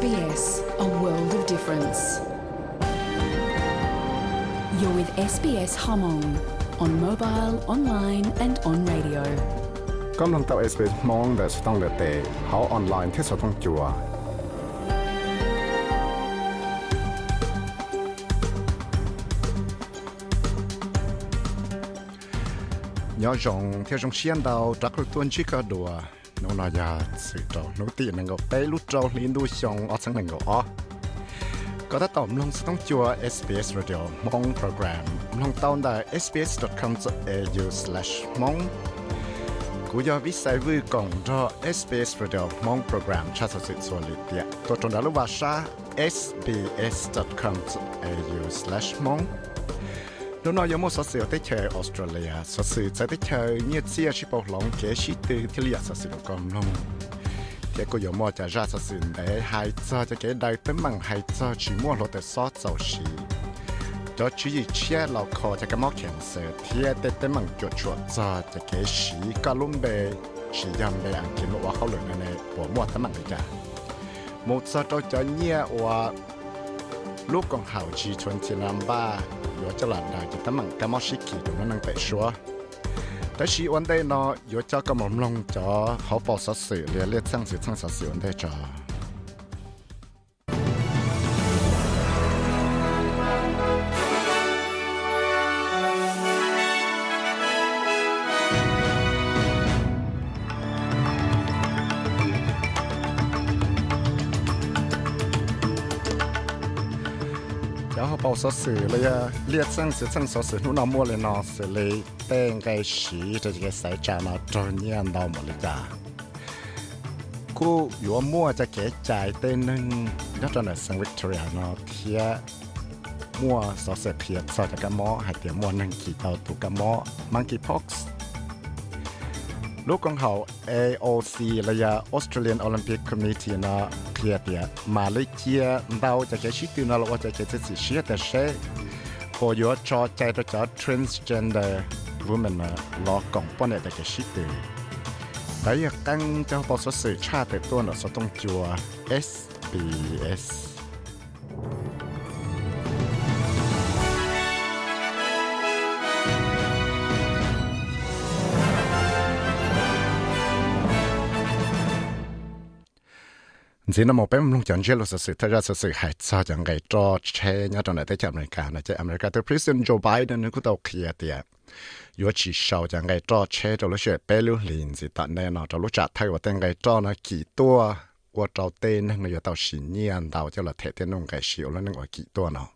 SBS, a world of difference. You're with SBS Hmong on mobile, online, and on radio. กำลังตับ SBS มองแต่สต้องเดเตเขาออนไลน์ที่สต้องจัว nhỏ rộng theo trong xiên đầu trắc được tuần chỉ có đùa nó là ya sự trâu nó tiền năng gấu bé lút trâu liên đu xong ở sáng năng gấu ó. Có thể tổng lòng sẽ ต้องจัว SBS Radio Mong Program, luôn มองโปรแกรมลองตอนได้ sbs.com.au/mong กูยอวิสัยวิกองรอ SBS Radio มองโปรแกรมชาติสุดสวลิเตียตัวตนดาลุวาชา sbs.com.au/mong nó nói giống một số sự tới chơi Australia số sự tới tới chơi như chia chỉ bọc lòng kế sĩ từ thì lý số sự còn lắm thì cô giống một trả ra số sự để hai cho cho cái đời tới mằng hai cho chỉ mua lô tới sót dầu sĩ cho chỉ gì chia lò khó cho cái móc kẹn sự thì để tới mằng chuột chuột cho cho cái sĩ cả luôn bề chỉ dầm bề ăn kiếm lụa khâu lửa này này bỏ mua tấm mằng cái cả một số cho cho nhia và ลูกกองเขาชีชวนเจนามบ้าอยู่จลาดดาจิตมังกามอชิกิตรงนั่งเตะชัวแต่ชีวันได้นออยู่เจ้ากรม่อลงจอเขาปอสัสื่อเรียเลียดสร้างสื่อสร้างสื่อวันได้จอ เอาสอสือเลยเลียดสั่งสือสั่งสอสือนู่นเอามัวเลยนอสือเลยเต้งไกสีจะจะใส่จานาจนเนียนดาวหมดเลยจ้ากูอยู่มั่วจะเก๋ใจเต้นนึงนั่นตอนนั้นสังวิทยานาเทียมั่วสอเสือเพียบสอจะกระมอหายเตียมั่วนั่งกี่เตาตุกกระมมังกี้พ็อกซ์ลูกของเขา AOC ระยะ Australian Olympic Committee นะ เคลียร์เตียมาเลเซียเราจะเก๋ชิตุนเราจะเก๋จะสิเชียแต่เช่พออยู่จอใจตัวจอ transgender woman เนาะรอกล่องป้อนเนี่ยแต่เก๋ชิตุ tại vì căng cho bộ số sự tra từ tuần ở số tông chùa SBS chỉ nó một bé mông chẳng chơi là sự thật ra sự hại cho chẳng cái cho che nhá trong này tới chạm này cả này chơi America tới President Joe Biden nó cũng tàu kia tiệt yo chỉ sau chẳng cái cho che cho lúc chơi bé lưu liền gì tận đây nó cho lúc trả thay vào tên cái cho nó kỳ tua qua trâu tên nó giờ tàu xỉ nhiên tàu cho là thể tên nông cái xỉu nó nó gọi kỳ tua nó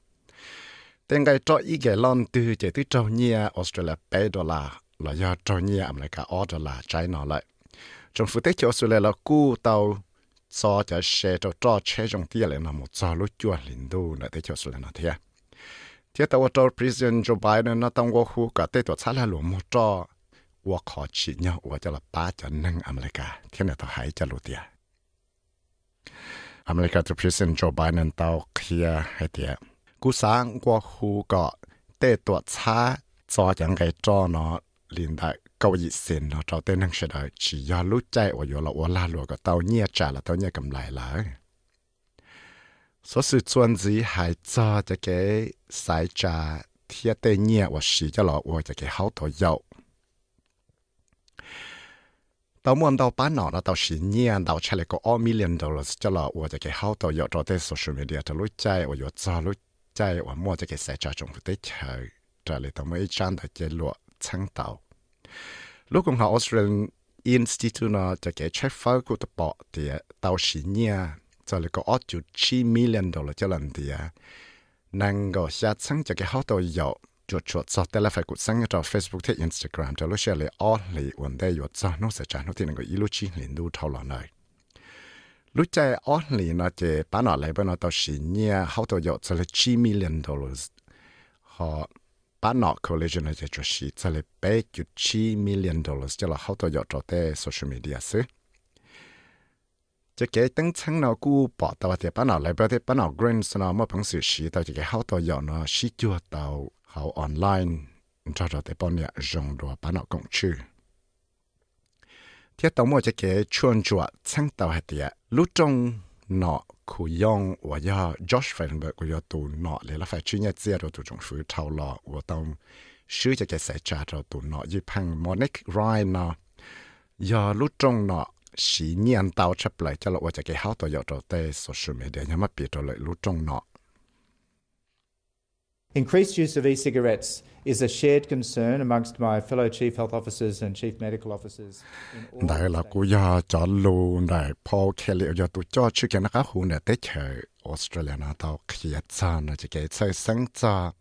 tên cái cho ý cái lon từ chỉ từ trâu nhia Australia bé đô la là do trâu nhia America ở đô la trái nó lại trong phụ tế cho Australia là cú tàu so cho xe cho cho xe trong tia lên một cho lúc chua linh đô là thế cho Australia nó thế thế tao cho president Joe Biden nó tông qua khu cả tế tổ xã là lũ một cho và khó chỉ nhau và cho là ba cho nâng America. Thế này tao hãy cho lũ tia. America to president Joe Biden tao kia hay tia. Cú sáng qua khu cả tế tổ xã cho chẳng cái cho nó liên đại câu ý sen nó cho tên năng sẽ đợi chỉ do lúc chạy và do là và la lụa cái tao nhia là tao nhia cầm lại lại số sự gì hay cho cái sai trả thiết tế nhẹ và sĩ cho lọ và cái hậu tổ dậu tao muốn tao bán nó là tao sĩ nhẹ tao chạy lại có 2 million dollars cho lọ và cái hậu tổ dậu cho tới social media cho lúc và cho lúc chạy và mua cái sai trả trong thực tế chờ trở tao mới trang tại cái lụa sáng tạo lúc cùng họ Australian Institute nó cho cái check file của tập bỏ thì tao xí nha cho là có 8.9 million đô la cho lần thì năng go xa sáng cho cái hậu tổ dậu chuột chuột cho tên là phải cụt sáng cho Facebook thế Instagram. Cho lúc share lại all lại vấn đề yuột cho nó sẽ trả nó thì năng go ilu chi liền đu thâu lọ này lúc chạy all lại nó chỉ bán ở lại bên nó tao xí nha hậu tổ dậu cho là 9 million dollars. Họ bán nọ collision thì cho xí sẽ là bé chi million dollars. Cho là hậu tao dọt cho tế social media xứ chỉ cái tăng chân nào cũ bỏ tao thì bán nọ lại bao thì bán nọ green nó mà phẳng sự xí tao chỉ cái hậu tao dọt nó xí tao hậu online. Cho cho tế bọn nhà dùng đồ bán nọ cũng chưa thiết tổng một chỉ cái chuyên chuột chân tao hạt tiệt lúc trong nọ khu yong và ya, Josh Feinberg của ya tụ nọ lấy là phải chuyên nhất zia rồi tụ chúng phứ thâu lọ và tông sư cho cái sẽ trả cho tụ nọ như phăng Monic Ryan nọ ya lúc trong nọ sĩ nhiên tao chấp lại cho lọ và cái hao tôi ya rồi tê social media nhắm mắt bị rồi lại lúc trong nọ. Increased use of e-cigarettes đại là cô ya cho lu đại Paul Kelly ya tu cho chữ cái nó cá hù nè tết chơi Australia nó tao kia cha nó chỉ cái chơi sáng cha.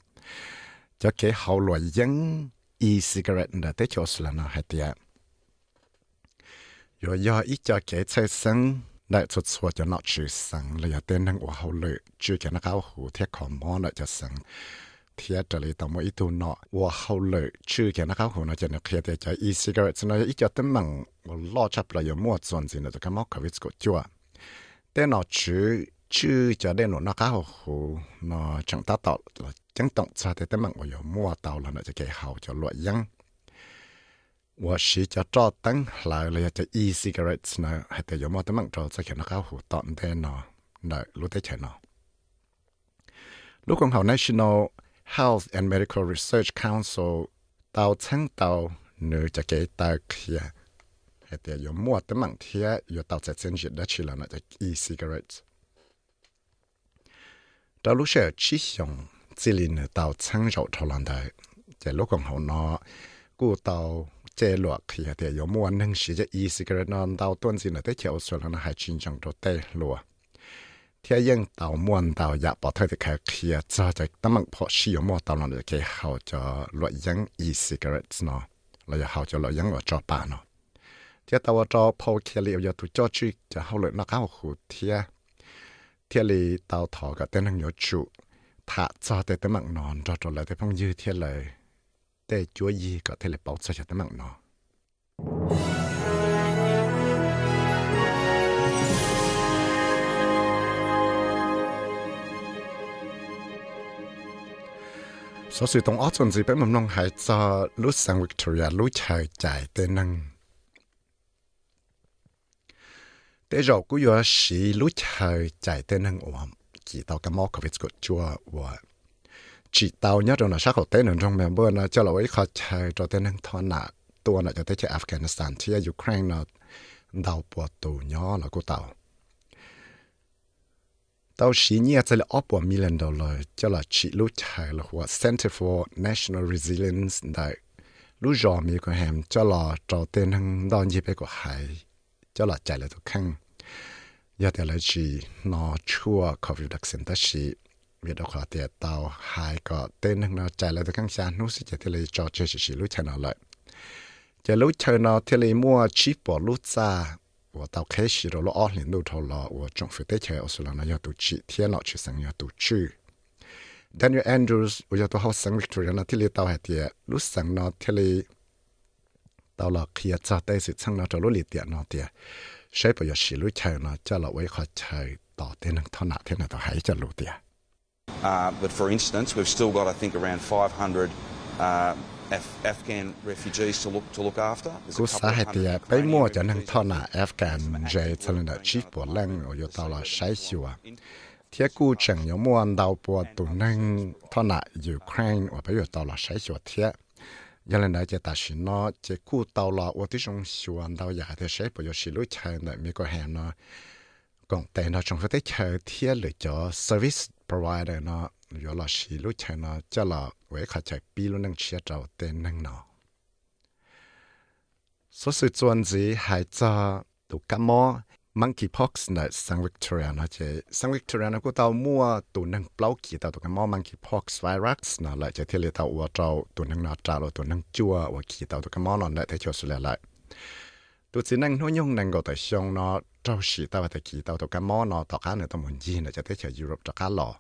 Cho cái hậu loại dân e-cigarette nè tết chơi Australia nó hay tiệt rồi ya ít cho cái chơi sáng đại xuất xuất cho nó chữ sáng là giờ tên năng của hậu lự chữ cái nó cá hù thiệt khó mò nó cho เทียจะเลยต่อมาอีตัวเนาะว่าเขาเลยชื่อแกนะครับหัวนะจะเนี่ยเคลียร์แต่ใจอีซิกเรตนะอีจะตั้งมังว่าล่อชับเลยมั่วส่วนสินะจะก็มอกกับวิสกุจัวแต่เนาะชื่อชื่อจะได้หนุนนะครับหัวเนาะจังตาต่อจังต้องชาแต่ตั้งมังว่าอย่ามั่วเตาแล้วนะจะแกเขาจะลวยยังว่าชีจะจอดตั้งหลายเลยจะอีซิกเรตนะแต่อย่ามั่วตั้งมังจอจะเขียนนะครับหัวตอนแต่เนาะเนาะรู้ได้ใช่เนาะลูกของเขา national Health and Medical Research Council, tao chăng tao nữ cái tao kia hay tiệt yo mua tấm mạng thia yo tao sẽ xin dịch đã chỉ là nó e-cigarettes. Lúc sẽ chỉ dùng chỉ linh tao chăng rượu thâu lần đấy lúc còn hậu nó cụ chế luật thì hay tiệt yo mua nâng sĩ cho e-cigarette. Nó tao tuân gì nữa tới kiểu số là nó hay chính trong đồ luôn 天阴到ยังเ太的开气啊早着，他们怕าหยาบปะเท่าที่แขกเคลียร์จ่อจากตะมั่做เพาะชี้ออกมาเต่าหล่อนอยู่着นเข่าจ่อหลดยังอีสีนอน sau sự tông ớt chuẩn gì bé mầm nông hải cho lúc Victoria lúc trời chạy tên năng tế rồi cũng vừa sĩ lúc trời chạy tên năng ổn chỉ tao cái mỏ của chùa và chỉ tao nhớ là sắc học tế nền trong mẹ là cho là ấy khó cho tên năng thoát nạ tua nạ cho tới chơi Afghanistan thì Ukraine là đào bùa tù nhỏ là của tao tao chỉ nhớ sẽ là ốp million dollar cho là chỉ lúc chạy là của Center for National Resilience đại lúc giờ mi của hàm cho là trò tên hăng đón dịp của hải cho là chạy là tôi khăn giờ thì là chỉ nó chưa có việc đặc sản ta chỉ vì đó là tiền tao hai có tên hăng nó chạy là tôi khăn xa nó sẽ thì là trò chơi chỉ lúc chạy nó lại giờ lúc chơi nó thì là mua chip bỏ lúc xa 我到开始了了二零六头了，我政府的钱我说了，那要读去，天老去生要读去。Daniel Andrews，我要读好生命主人了，这里到海的，路上呢，这里到了可以早带是成那条路里点那点，谁不要洗路钱呢？叫了外何才到底能到哪天呢？都还在路的。啊、But for instance，we've still got I think around five hundred、uh,。Af- Afghan refugees to look to look after. There's a cú couple xã of hay hundred thì bây Ukrainian mua cho that nà we've Afghan là evacuate chỉ bộ from lăng ở tàu là into sai into thế cú chẳng nhớ mua ăn đào bộ tụ nên thọ nà Ukraine ở bây giờ tàu là sai xíu thế giờ lên đây chỉ ta nó chỉ cú tàu là ở ที่ trong xíu ăn đào giả thì sai bây giờ xí lối chơi này mi có hàng nó. Còn tiền nó trong cái thế lựa cho service provider nó yo la shi lu chai na cha la we kha chai pi lu nang chia chao te nang no so su chuan zi hai cha tu ka mo, monkeypox na sang victoria na che. Sang victoria na ko tao mua tu nang plau ki ta tu ka mo, monkeypox virus na la che the le ta wa chao tu nang na cha lo tu nang chua wa ki ta tu ka mo na te cho su le la tu chỉ năng nó nhung năng gọi tới xong nó trâu sĩ tao và kỳ tao tao cá mò nó tao cá nữa muốn gì nữa cho tới chờ Europe cho cá lò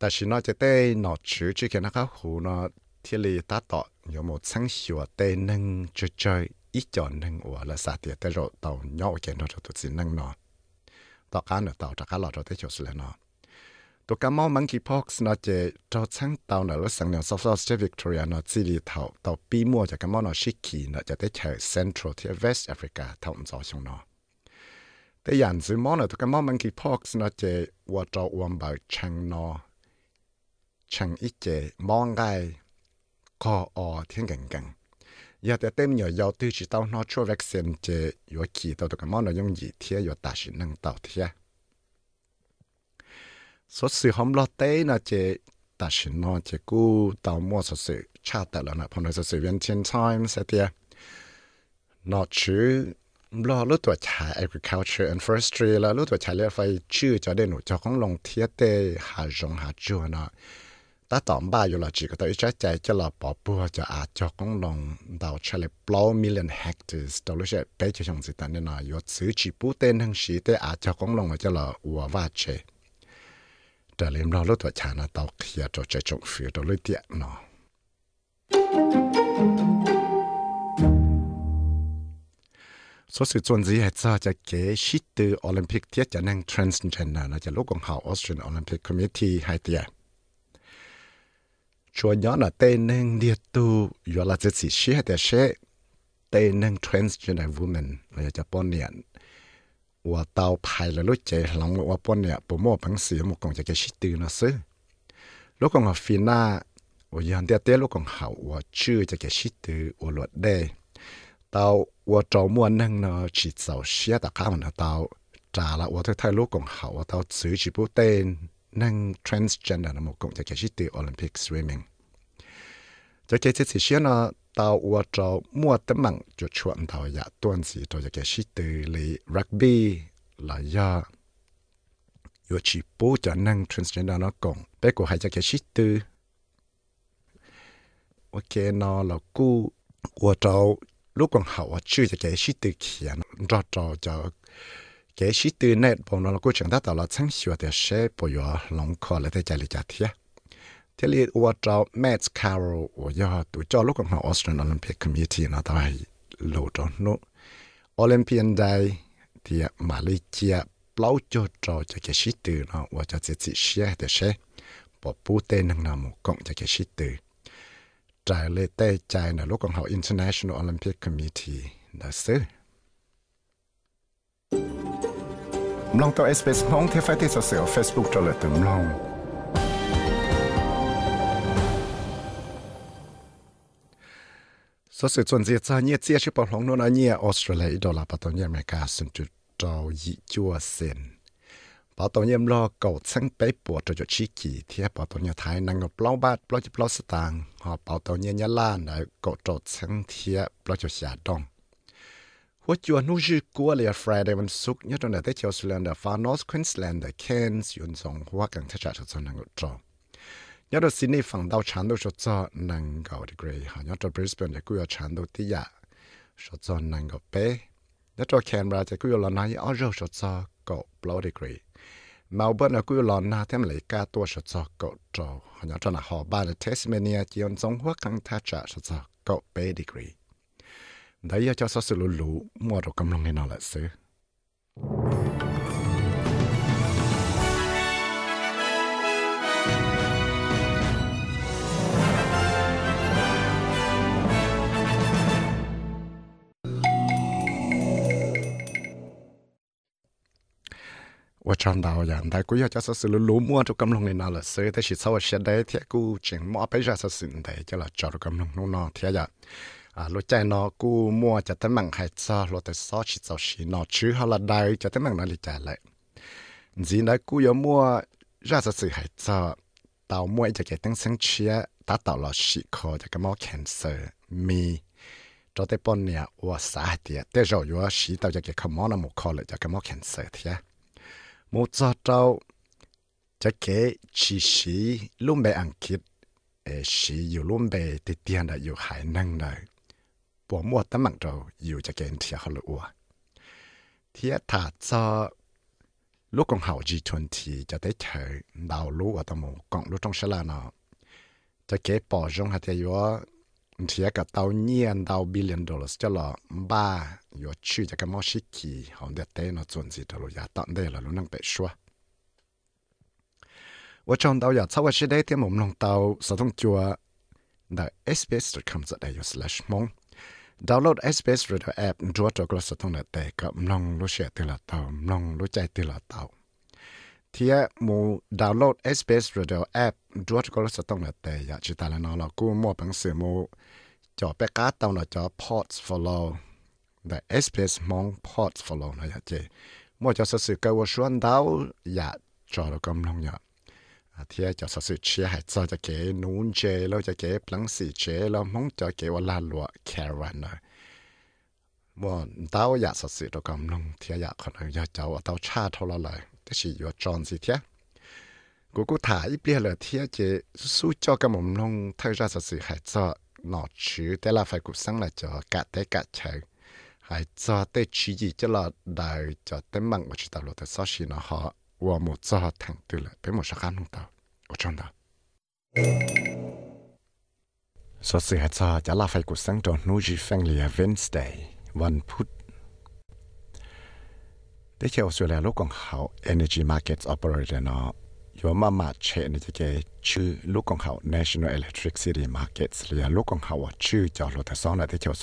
น้อยงนังก็แต่ชงเนาะเจ้าสีตัวแต่กี่ตัวตัวกันมอเนาะต่อการเนี่ยต้องมันยีนะจะที่เชียยุโรปจะการหล่อ แต่是呢，จะได้หนอชื่อจะแค่นะครับหูเนาะที่ลีตัดต่อ有冇曾小的能就在一จอนึงว่าละสาเตียแต่เราต่อย่อแกนเราตัวสินังเนาะต่อการเนาะต่อจากการเราเราได้จบแล้วเนาะตัวการมอมังคีพ็อกส์เนาะจะเราชั้งต่อเนาะแล้วสังเนาะซอฟต์สเตวิกตอเรียเนาะจีรีเท่าต่อปีมัวจากการมอเนาะชิคีเนาะจะได้ใช้เซ็นทรัลที่เวสต์แอฟริกาเท่าอันจอชงเนาะ แต่ยันซื้อมอนะตัวก็มอมันกี่พอกสนะเจว่าจะวมบ่ชังนอชังอีเจมอ chẳng ít chế mong gai có ở thiên gần gần giờ thì tên nhỏ giàu tư chỉ tao nó cho vaccine chế yếu kỳ tao được mong nó dùng gì thế yếu ta chỉ nâng tao thế số sự hôm lo tế nó chế ta chỉ nó chế gu tao mua số sự cha tao là nó phong nó số sự viên thiên time sẽ thế nó chứ lo lúc tuổi trẻ agriculture and forestry là lúc tuổi trẻ là phải chữ cho đến nụ cho con lòng thiết tế hà rộng hà chua nó ta tóm ba yo là chỉ có tới trái chạy cho là bỏ bùa cho à cho con lòng đào cho là blow million hectares. Đó là sẽ bé cho trong sự ta nên là yo xử chỉ bù tên hàng sĩ tê à cho con lòng cho là ua va chê. Trở lên lo lu tua cha nó tàu kia cho chạy trong phía đó lấy tiện nó. Số sự chuẩn gì hết sao cho cái shit từ Olympic tiết cho nên transgender là cho lúc còn học Australian Olympic Committee hay tiệt ชัวย้อนอะเต้นนึงเดียตูยอละจะสิเชียแต่เชเต้นนึง transgender woman เราจะป้อนเนี่ยว่าเตาภายแล้วรู้ใจหลังว่าป้อนเนี่ยปมอพังเสียมุกของจะจะชิตือนะซื้อลูกของฟีน่าว่ายันเตียเต้ลูกของเขาว่าชื่อจะจะชิตือว่าหลวดได้เตาว่าจอมวนนึงเนาะฉีดเสาเชียตะข้ามันเตาจ่าละว่าเธอไทยลูกของเขาว่าเตาซื้อชิบุเต้น năng transgender là một cụm cho cái chỉ từ Olympic swimming. Cho cái chỉ chỉ nó tàu ua cho mua tấm mạng cho chuẩn tàu dạ tuần sĩ cho cái chỉ từ lý rugby là do yo chỉ bố cho năng transgender nó còn bé của hai cho cái chỉ từ ok, nó là cu ua cho lúc còn hậu chưa cho cái chỉ từ khiến rõ cho cho cái sĩ tư này bọn nó cũng chẳng đã tạo là chẳng hiểu để sẽ bỏ vô lòng khó là để chạy lại chạy thiệt thế thì tôi cho Matt Carroll tôi cho tôi cho lúc còn học Australian Olympic Committee nó tao hay lộ cho nó Olympian Day thì Malaysia bao cho cho cho cái sĩ tư nó tôi cho chỉ chỉ sẽ để sẽ bỏ bút tên năng nào một cộng cho cái sĩ tư trải lệ tê trái là lúc còn học International Olympic Committee là sư. Mlong to SBS Hong thế phải thế sao Facebook cho lại tụm long. số sự chuẩn gì cho nhẹ chia cho bọn long nó nhẹ, Australia đó là bắt đầu nhẹ America xin chú cho ý chúa xin bảo tồn nhiễm lo cầu sáng bế bộ cho cho chi kỳ thì bảo tồn nhiễm thái năng ngọc bao bát bao chụp bao stang họ bảo tồn nhiễm nhá lan để cầu cho sáng thì bao cho xả đông หั ว่าจวนนู้ชื่อกัวเลยฟรายเดวันสุกเนี่ยตอนเดตเชียวสแลนด์ฟาร์นอสควีนสแลนด์เคนส์ยุนสองหัวกังทัชชัชชนนังกุจอเนี่ยตอนซิดนีย์ฝั่งดาวชันดาวชดจอนังกาวดีเกรย์ฮะเนี่ยตอนบริสเบนจะกุยชันดาวที่ยาชดจอนังกาวเป้เนี่ยตอนแคนเบราจะกุยลอนายออโรชดจอกาวบลอดีเกรย์เมลเบิร์นกุยลอนนาเทมเลยกาตัวชดจอกาวจอฮะเนี่ยตอนหอบ้านเทสเมเนียจียนสองหัวกังทัชชัชชนกาวเป้ดีเกรย์ đấy cho sao sự lũ lũ mua đồ cầm lòng này nó lại xứ và trong đầu là đại cũng cho sự lũ lũ mua cho cầm lòng này nào là sơ thế chỉ sau sẽ đấy thì cũng chẳng mua bây giờ sự đấy cho là cho cầm lòng nó nó thế giờ à lối chạy nó cú mua cho tới mạng hay cho lối tới xó chỉ cho xí nó. Chứ họ là đời cho tới mạng nó lì chạy lại. Gì nói cú yếu mua ra cho sự hay cho tàu mua cho cái tiếng sinh chia ta tàu lo xí khó cho cái máu cancer mi. Cho tới bốn nhà ua xã tiệt tới rồi ua xí tàu cho cái không máu nó một khó lại cho cái máu cancer thiệt một cho trâu cho cái chỉ xí luôn bị ăn kịp เอชีอยู่ร่วมเบติเตียนอยู่หายนั่งเลย bỏ mua tấm mạng trầu, dù cho kênh thì họ lựa thì thả cho lúc con hậu G20 cho tới thở, đào lũ ở tầm một còn lúc trong sẽ là nó cho kế bỏ rong hạt thì yếu thì cả tàu nhiên đào billion dollars cho là ba yếu chữ cho cái món xí kỳ họ để tế nó chuẩn gì đó rồi giá tận đây là lũ năng bị xóa 我 trong đầu giờ sau khi đây thì một lòng tàu sẽ thông chùa the sbs.com.au slash mong ดาวน์โหลด SBS Radio App ดูวตัวกระสุนเต่กับมลองรู้เสียตีละเต่ามลองรู้ใจตีละเต่าเทียมูดาวน์โหลด SBS Radio App ดูวตัวกระสุนเต่อยากจิตาลนอเรกูมั่วบังสือมูจอเปกาเต่าหน่อจอ Pods Follow แต่ SBS มอง Pods Follow นะอยาเจมั่วจะสื่อเกวชวนดาวอยากจอเรากำลังอยาก thì cho sự chia hay cho cho cái nún chế lo cho cái plăng xì chế lo mong cho cáiว่าลาลัว caravan นะว่าเต้าอยากสื่อตัวกำลังที่อยากคนอยากเจ้าเต้าชาเท่าไรเลยแต่สิอยู่จอนสิเทียกูกูถ่ายเปลี่ยนเลยเทียเจสู้เจ้ากำลังลงเท่าจะสื่อให้เจ้าหนอชื่อแต่ละไฟกูสั่งละเจ้ากะแต่กะเชิงให้เจ้าแต่ชี้จีจะละได้เจ้าแต่มั่งว่าจะตลอดแต่ซอชินะฮะ 我冇做听对了，俾冇啥感动到，我真的。所以系做就拉费个生到 New Family Wednesday วันพุธได้เชื่อว่าสุดแล้วลูกของเขา Energy Markets Operator เนาะอยู่มามาเชนจะเกชื่อลูกของเขา National Electricity Markets หรือลูกของเขาชื่อจอรถซ้อนได้เชื่อว่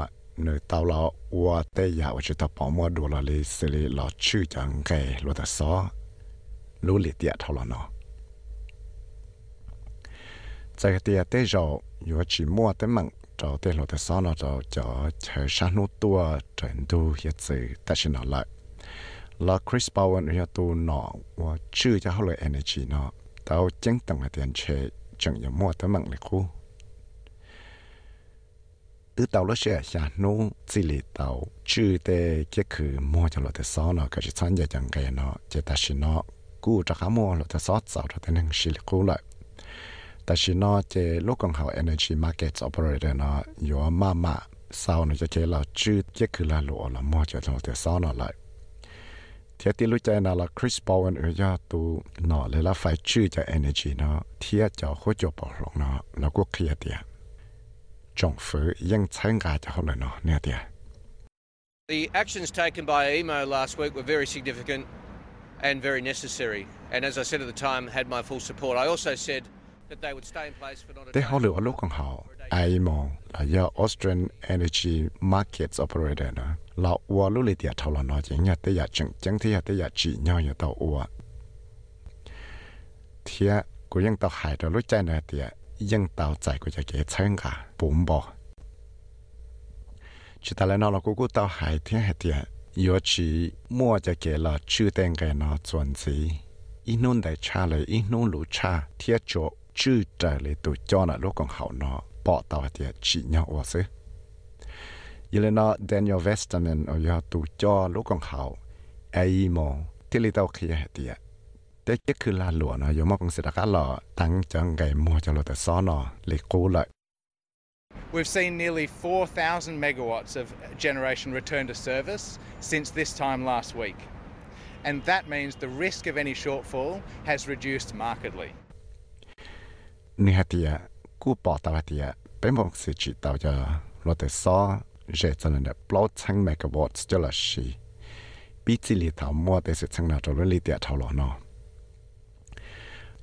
า nơi tàu là ua tê giả và chỉ bỏ mua đồ là lì xử lý là chữ chẳng kề lúa ta xó. Lúa lì tiệt thâu là nó tại cái tiệt chỉ mua tới mặn cho tê lúa ta xó nó cho cho chờ sáng tua trận tu hiện sự ta chỉ lại. Là Chris Bowen hiện tu nó và chữ cho họ lại energy nó tao chẳng tặng cái tiền chế chẳng có mua tới mặn lại khu. อือเตาแล้วเสียชาโนสิลิเต่าชื่อเตก็คือมัวจะหลอดต่ซ้อนเนาะก็จะซ้อนจะจังไกเนาะจะตัดชินนาะกูจะขามัวหลอดแตสซ้อนสาแต่นั่งสิลิกูเลยแต่ชินนาะเจโลกของเขา energy market operator เนาะอยู่มามาสาวเนาะจะเจเราชื่อก็คือลาลูละมัวจะหลอดต่ซ้อนเนาะเลยเทียติรู้ใจนะละคริสปอวันเออยาตูเนาะเลยละไฟชื่อจะ energy เนาะเทียจะโคจบปอกหลงเนาะแล้วก็เคลียร์เตีย 政府应参加就好了咯，呢啲。The actions taken by EMO last week were very significant and very necessary. And as I said at the time, had my full support. I also said that they would stay in place for not a day. 好了，我老公好，EMO 啦，有 Australian Energy Markets Operator 呢，老我努力点讨论咯，今日的日整整体的日子，鸟也到我。天，我用到海的路在那点。应到在个就给参加本部。chỉ ta lại nói là cô cô tao hải thiên hải tiền yếu chỉ mua cho cái là chưa tên cái nó chuẩn gì ít nôn đại cha lại ít nôn lũ cha thiết chỗ chưa trở lại tụi cho là lúc còn hậu nó bỏ tao thì chỉ nhau ở xứ như là nó Daniel Westerman ở nhà tụi cho lúc còn hậu ai mong thì lý tao kia hải tiền แต่ก็คือลาหลวนะยมกงสิตะกะหล่อตั้งจังไก่มัวจะหลแต่ซ้อนอเลยกูเลย We've seen nearly 4,000 megawatts of generation return to service since this time last week. And that means the risk of any shortfall has reduced markedly. นี่ฮะเตียกูปอตาวเตียเป็นมกสิจิตาวจะหลแต่ซ้อเจจันเนี่ยปลอดทั้งเมกะวัตต์จะละชีปีจิลิถาวมัวแต่สิทั้งนาจะลิเตียเท่าหลอ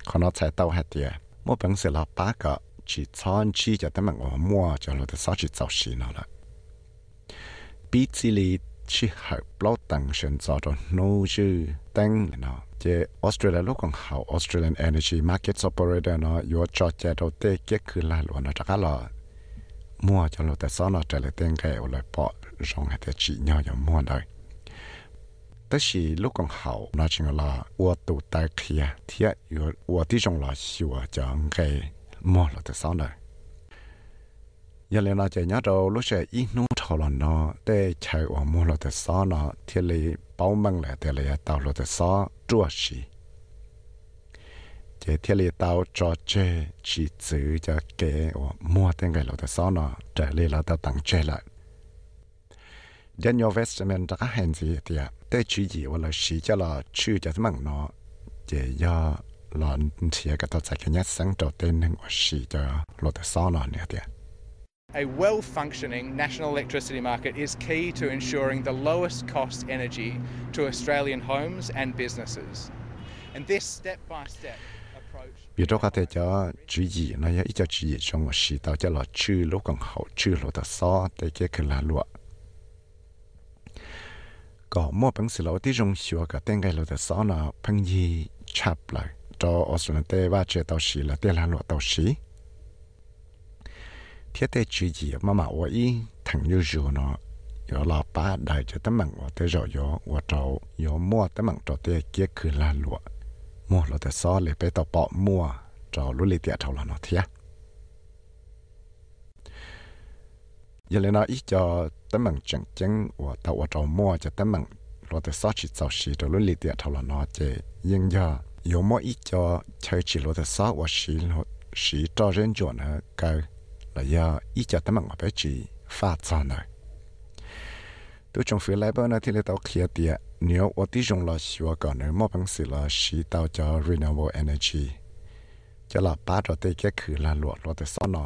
เนาะ còn nó chạy tàu hạt tiền mua bằng sự là ba cái chỉ chọn chi cho tấm bằng mua cho nó được sao chỉ giàu xí nó là bị chỉ li chỉ học bao tăng sinh cho cho nô chữ tăng nó chế Australia lúc còn học Australian Energy Market Operator nó yếu cho chế đầu tiên cái cứ là luôn nó chắc là mua cho nó được sao nó trở lại tiền cái rồi bỏ rong hạt chỉ nhau cho mua đời 但是如果好，那就啦，我都带去啊，贴有我这种老师我讲给摸了的上来。一来那就伢着路些一弄头了呢，得才我摸了的上呢，贴里包门来得了到了的上做事。这贴里到做这chỉ giữ cho cái mua tên cái lô的sao nó trở lại là tao tặng chơi lại Daniel Westerman đã hành gì thì à Tế chú ý và là sĩ cho là chú cho mặn nó để do là thì cái tao cái nhất sáng đầu tiên nên của sĩ cho lo tế sao nó nữa thì A well functioning national electricity market is key to ensuring the lowest cost energy to Australian homes and businesses. And this step by step approach vì đó có thể cho chữ gì nó ít cho chữ gì trong một sĩ tạo cho là chữ lúc còn hậu chữ lúc đó so cái cái là lụa ก็มั่วพังสิเราที่จงชัวก็เต้นไงเราแต่สอนเราพังยีชับเลยจออสเตรเลียว่าเจตาสีละเตลันหลวตาสีเทียเตจีจีมาหมาว่าอีถังยูจูเนาะยอลาป้าได้จะตั้งมังว่าเตจอยอว่าเจ้ายอมั่วตั้งมังจอเตเกียคือลานหลวมั่วเราแต่สอนเลยไปต่อปอมั่วจอลุลิเตียเท่าละเนาะเทีย ยเลนาอีจอตั้งมังจังจังว่าแต่ว่าจอม้วจะตั้งมังเราจะซอชิตซอชีตัวลุ่นลีเตียทาลนอเจยังยอยมัวอีจอใช้ชิเราจะซอว่าชิเราชีจอเรนจวนฮะก็แล้วยาอีจอตั้งมังว่าไปจีฟาจอนเลยตัวจงฟื้นไล่บ้านนะที่เราต้องเคลียเดียเนื้อว่าที่จงเราชัวก่อนเนื้อมอพังสิเราชีเตาจอ renewable energy จะหลับป้าเราเตะแค่คือลาหลวดเราจะซ่อนอ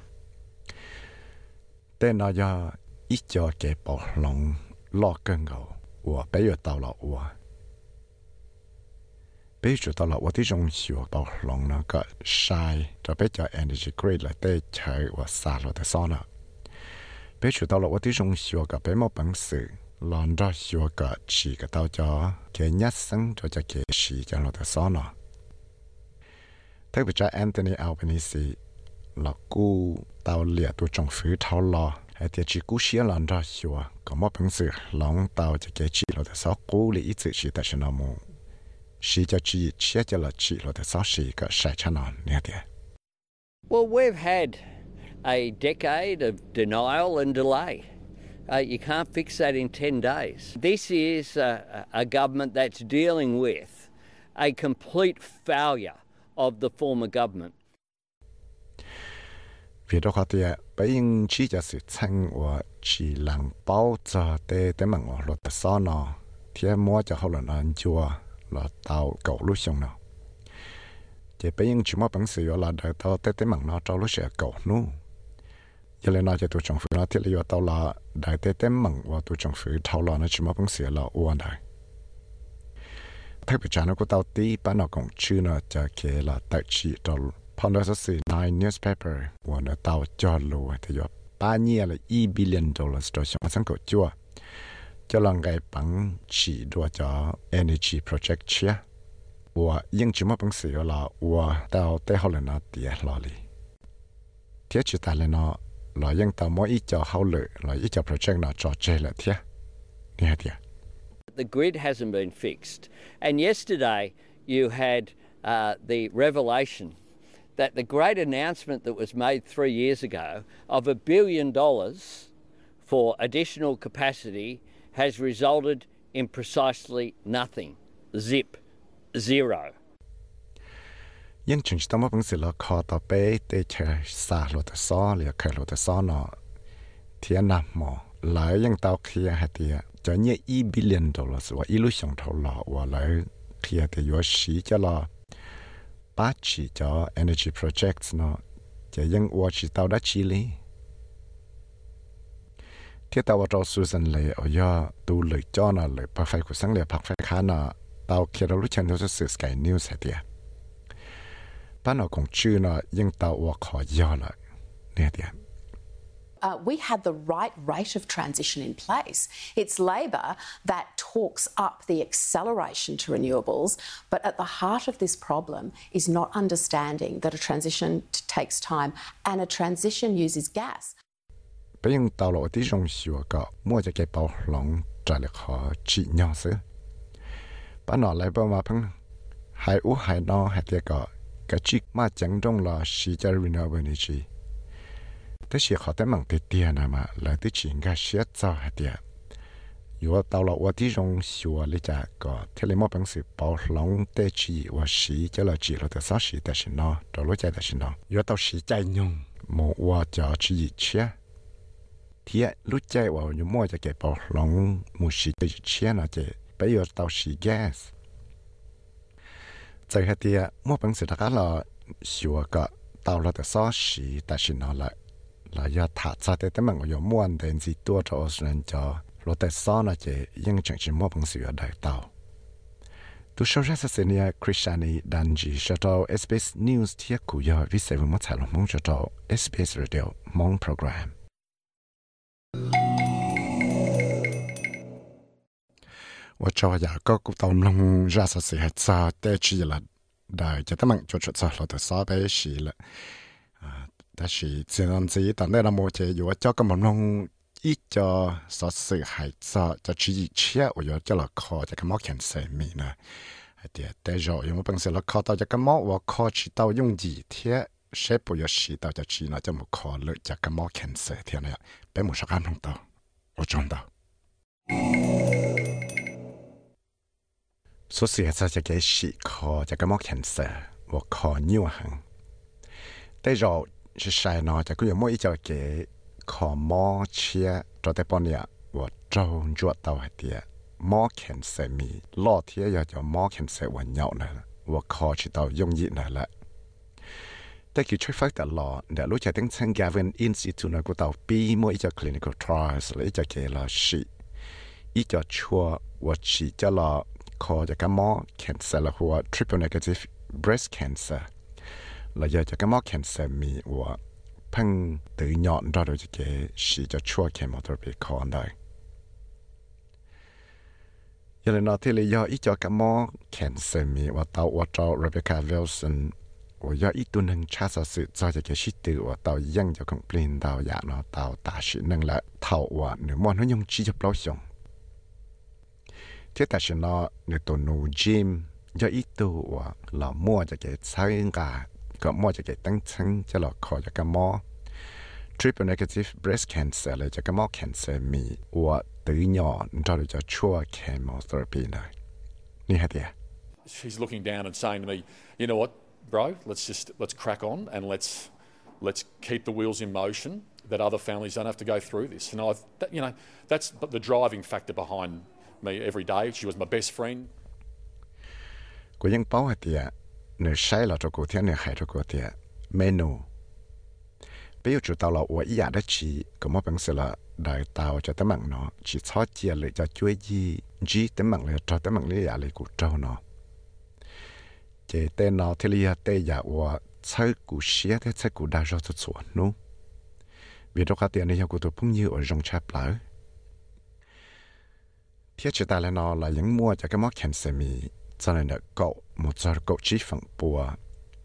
tên nó do ít cho chế bỏ lòng lo cân gầu và bé giờ tàu là của bé giờ tàu là của thì trong sửa bỏ lòng nó có sai cho bé cho energy grid là tê chơi và xa rồi tê sao nữa bé giờ tàu là của thì trong sửa cả bé một bằng sự lon ra sửa cả chỉ cả tàu cho cái nhát sinh cho cho cái gì cho nó tê sao nữa thế bây giờ Anthony Albanese Well, we've had a decade of denial and delay. Uh, you can't fix that in 10 days. This is a, a government that's dealing with a complete failure of the former government. Vì đó có thể bây giờ chỉ cho sự chân và chỉ làm bao giờ để để mà ngồi lột sao nó thì mua cho họ là nó chua là tàu cầu lúc xong nào thì bây giờ chỉ mua bằng sự là để tao để để mà nó cho lúc sẽ cầu nu giờ lên nói cho tôi chồng phụ nó thì là tao là để để để mà và tôi chồng phụ thâu là nó chỉ mua bằng sự là uan đấy thay vì giờ nó có tao tí bán nó cũng chưa nó cho kia là tại chỉ cho พอเราสื่อใน newspaper ว่าเราตาวจอดรู้ที่ว่าป้าเนี่ยละอี billion dollars ตัวช่างสังกัดจัวจะลองไงปังฉีดัวจอ energy project เชียว่ายังจิมาปังเสียละว่าตาวแต่เขาเลยนะเดียลอลีเทียจิตาเลยนะเรายังตาวมออีจอเขาเลยเราอีจอ project นะจอเจเลยเทียเนี่ยเดีย The grid hasn't been fixed. And yesterday you had uh, the revelation that the great announcement that was made three years ago of a billion dollars for additional capacity has resulted in precisely nothing. Zip. Zero. ยังจึงจะมาเป็นสิละคอต่อไปเตเชสาโลตซอหรือเคยโลตซอเนาะเทียนำหมอหลายยังเตาเคลียหเตียจะเนี่ยอีบิลเลียนดอลลาร์ว่าอีลุชงเท่าหล่อว่าหลายเคลียเตียสีจะละ ป้าชีจอ energy projects เนาะจะยังว่าชีเตาดัชีเลยเที่ยวว่าเราสูสันเลยเอาย่อดูเลยจ้อน่ะเลยพักไฟกุสังเลยพักไฟค้าน่ะเตาเคียรารู้ชันเราจะสื่อสกายนิวส์เตียป้าเราคงชื่อเนาะยังเตาว่าขอย่อละเนี่ยเดีย uh, we had the right rate of transition in place. It's Labor that talks up the acceleration to renewables, but at the heart of this problem is not understanding that a transition takes time and a transition uses gas. 不用到了地上学个，莫就给包龙这里和吃鸟食，把拿来把马碰，还有还拿还这个，个吃马讲中了是叫 renewable energy。thế chỉ họ tới mong tiền tiền à mà là tới chỉ nghe sẽ cho hạt tiền yếu tao là tôi dùng sửa lý trả có thế lấy một bằng sự bảo lòng tế chỉ và sĩ cho là chỉ là tới sáu sĩ tới sinh nó đó lối chạy tới sinh nó yếu tao sĩ chạy nhung một và cho chỉ gì chia thì lúc chạy vào những mua cho cái bảo lòng một sĩ tới chia nó chạy bây giờ tao sĩ gas chạy hạt tiền một bằng sự đó là sửa có tao là tới sáu sĩ tới sinh nó lại ลายาถาซาเตแต่มันก็ยอมม่วนแต่สิตัวทอสนันจอรถแต่ซ้อนอะเจยังจังชิมอบังเสียได้เต่าตุชอรัสเซียคริสตานีดันจีชะตอเอสเปซนิวส์เทียกุยอวิเศษมัทสารมงชะตอเอสเปซเรดิโอมองโปรแกรมว่าจอยาก็กุตอมลงราสเสียซาเตชีละได้จะตั้งจุดจุดซาเราแต่ซ้าไปชีละ 但是这样子，但那那么就有叫个么弄一叫说是孩子，就去以前我要叫了考这个毛看生命呢，对，但是因为本身了考到这个毛，我考去到用几天，谁不要洗到就去了，就没考虑这个毛看生天了，别没啥感动到，我撞到。所以现在这个是考这个毛看生，我考牛行，但是。 ชชายนอจะก็ยังไม่อีจะเก๋ขอมอเชียจอดแต่ปอนเนี่ยว่าจงจวดเตาเดียมอเข็นเสมีลอเทียอยากจะมอเข็นเสวันเหยาะนะว่าคอชิเตายงยินะละแต่คือช่วยฟังตลอดเดี๋ยวรู้จักตั้งเช่น Gavin Institute นกูเตวปีมอีจะคลินิคอลทรีส์หและอีจะเกลาชีอีจะชัวว่าชีจะลอคอจะกมอ cancer ละหัว triple negative บรส์แคนเซอร์ เรายจะก็มอกแขนเซมีว่าพังตื่นยอนเราจะเกสีจะชั่วแขนมอเตอร์เปคอนได้ยังนอที่เลยยออีจอกมอแขนเซมีว่าเตาว่ารจ้าเรเบคาเวลสันว่ายออีตัวหนึ่งชาสสืจอจะเกสิตือว่าเตายังจะคงเปลี่ยนเตาอยากนอเตาตสีหนึ่งละเท่าว่าหนึ่งมอนยงจีจะเปล่าชงเทตาชนอในตัวนูจิมยออีตัวว่าเรามั่วจะเกใช้กา ดตั้งชั้งจะหลอกคอจะก็มอ triple negative breast cancer เลยจะก็มอ cancer มีว่าตื่นยอนเราจะช่วย chemotherapy เลยนี่ฮะเดีย She's looking down and saying to me, you know what, bro, let's just let's crack on and let's let's keep the wheels in motion that other families don't have to go through this. And I, that, you know, that's the driving factor behind me every day. She was my best friend. กูยังเป้าเหตีย nửa sai là cho cô thiên nửa hai cho cô thiên menu bây giờ chúng ta là ủa ý à đó chỉ có một bằng sự là đại tao cho tấm mạng nó. Chỉ cho chia lại cho chuối gì. Gì tấm mạng lại cho tấm mạng lấy à lại cụ trâu nó. Chế tên nó thì lia tên giả ủa chơi cụ xía thế chơi cụ đa cho tôi xuống nu vì đó cả tiền này của tôi cũng như ở trong chap lỡ. Thiết chế tài là nó là những mua cho cái món kèm semi จะเนี่ยเกาหมดจอเกาชีฟังปัว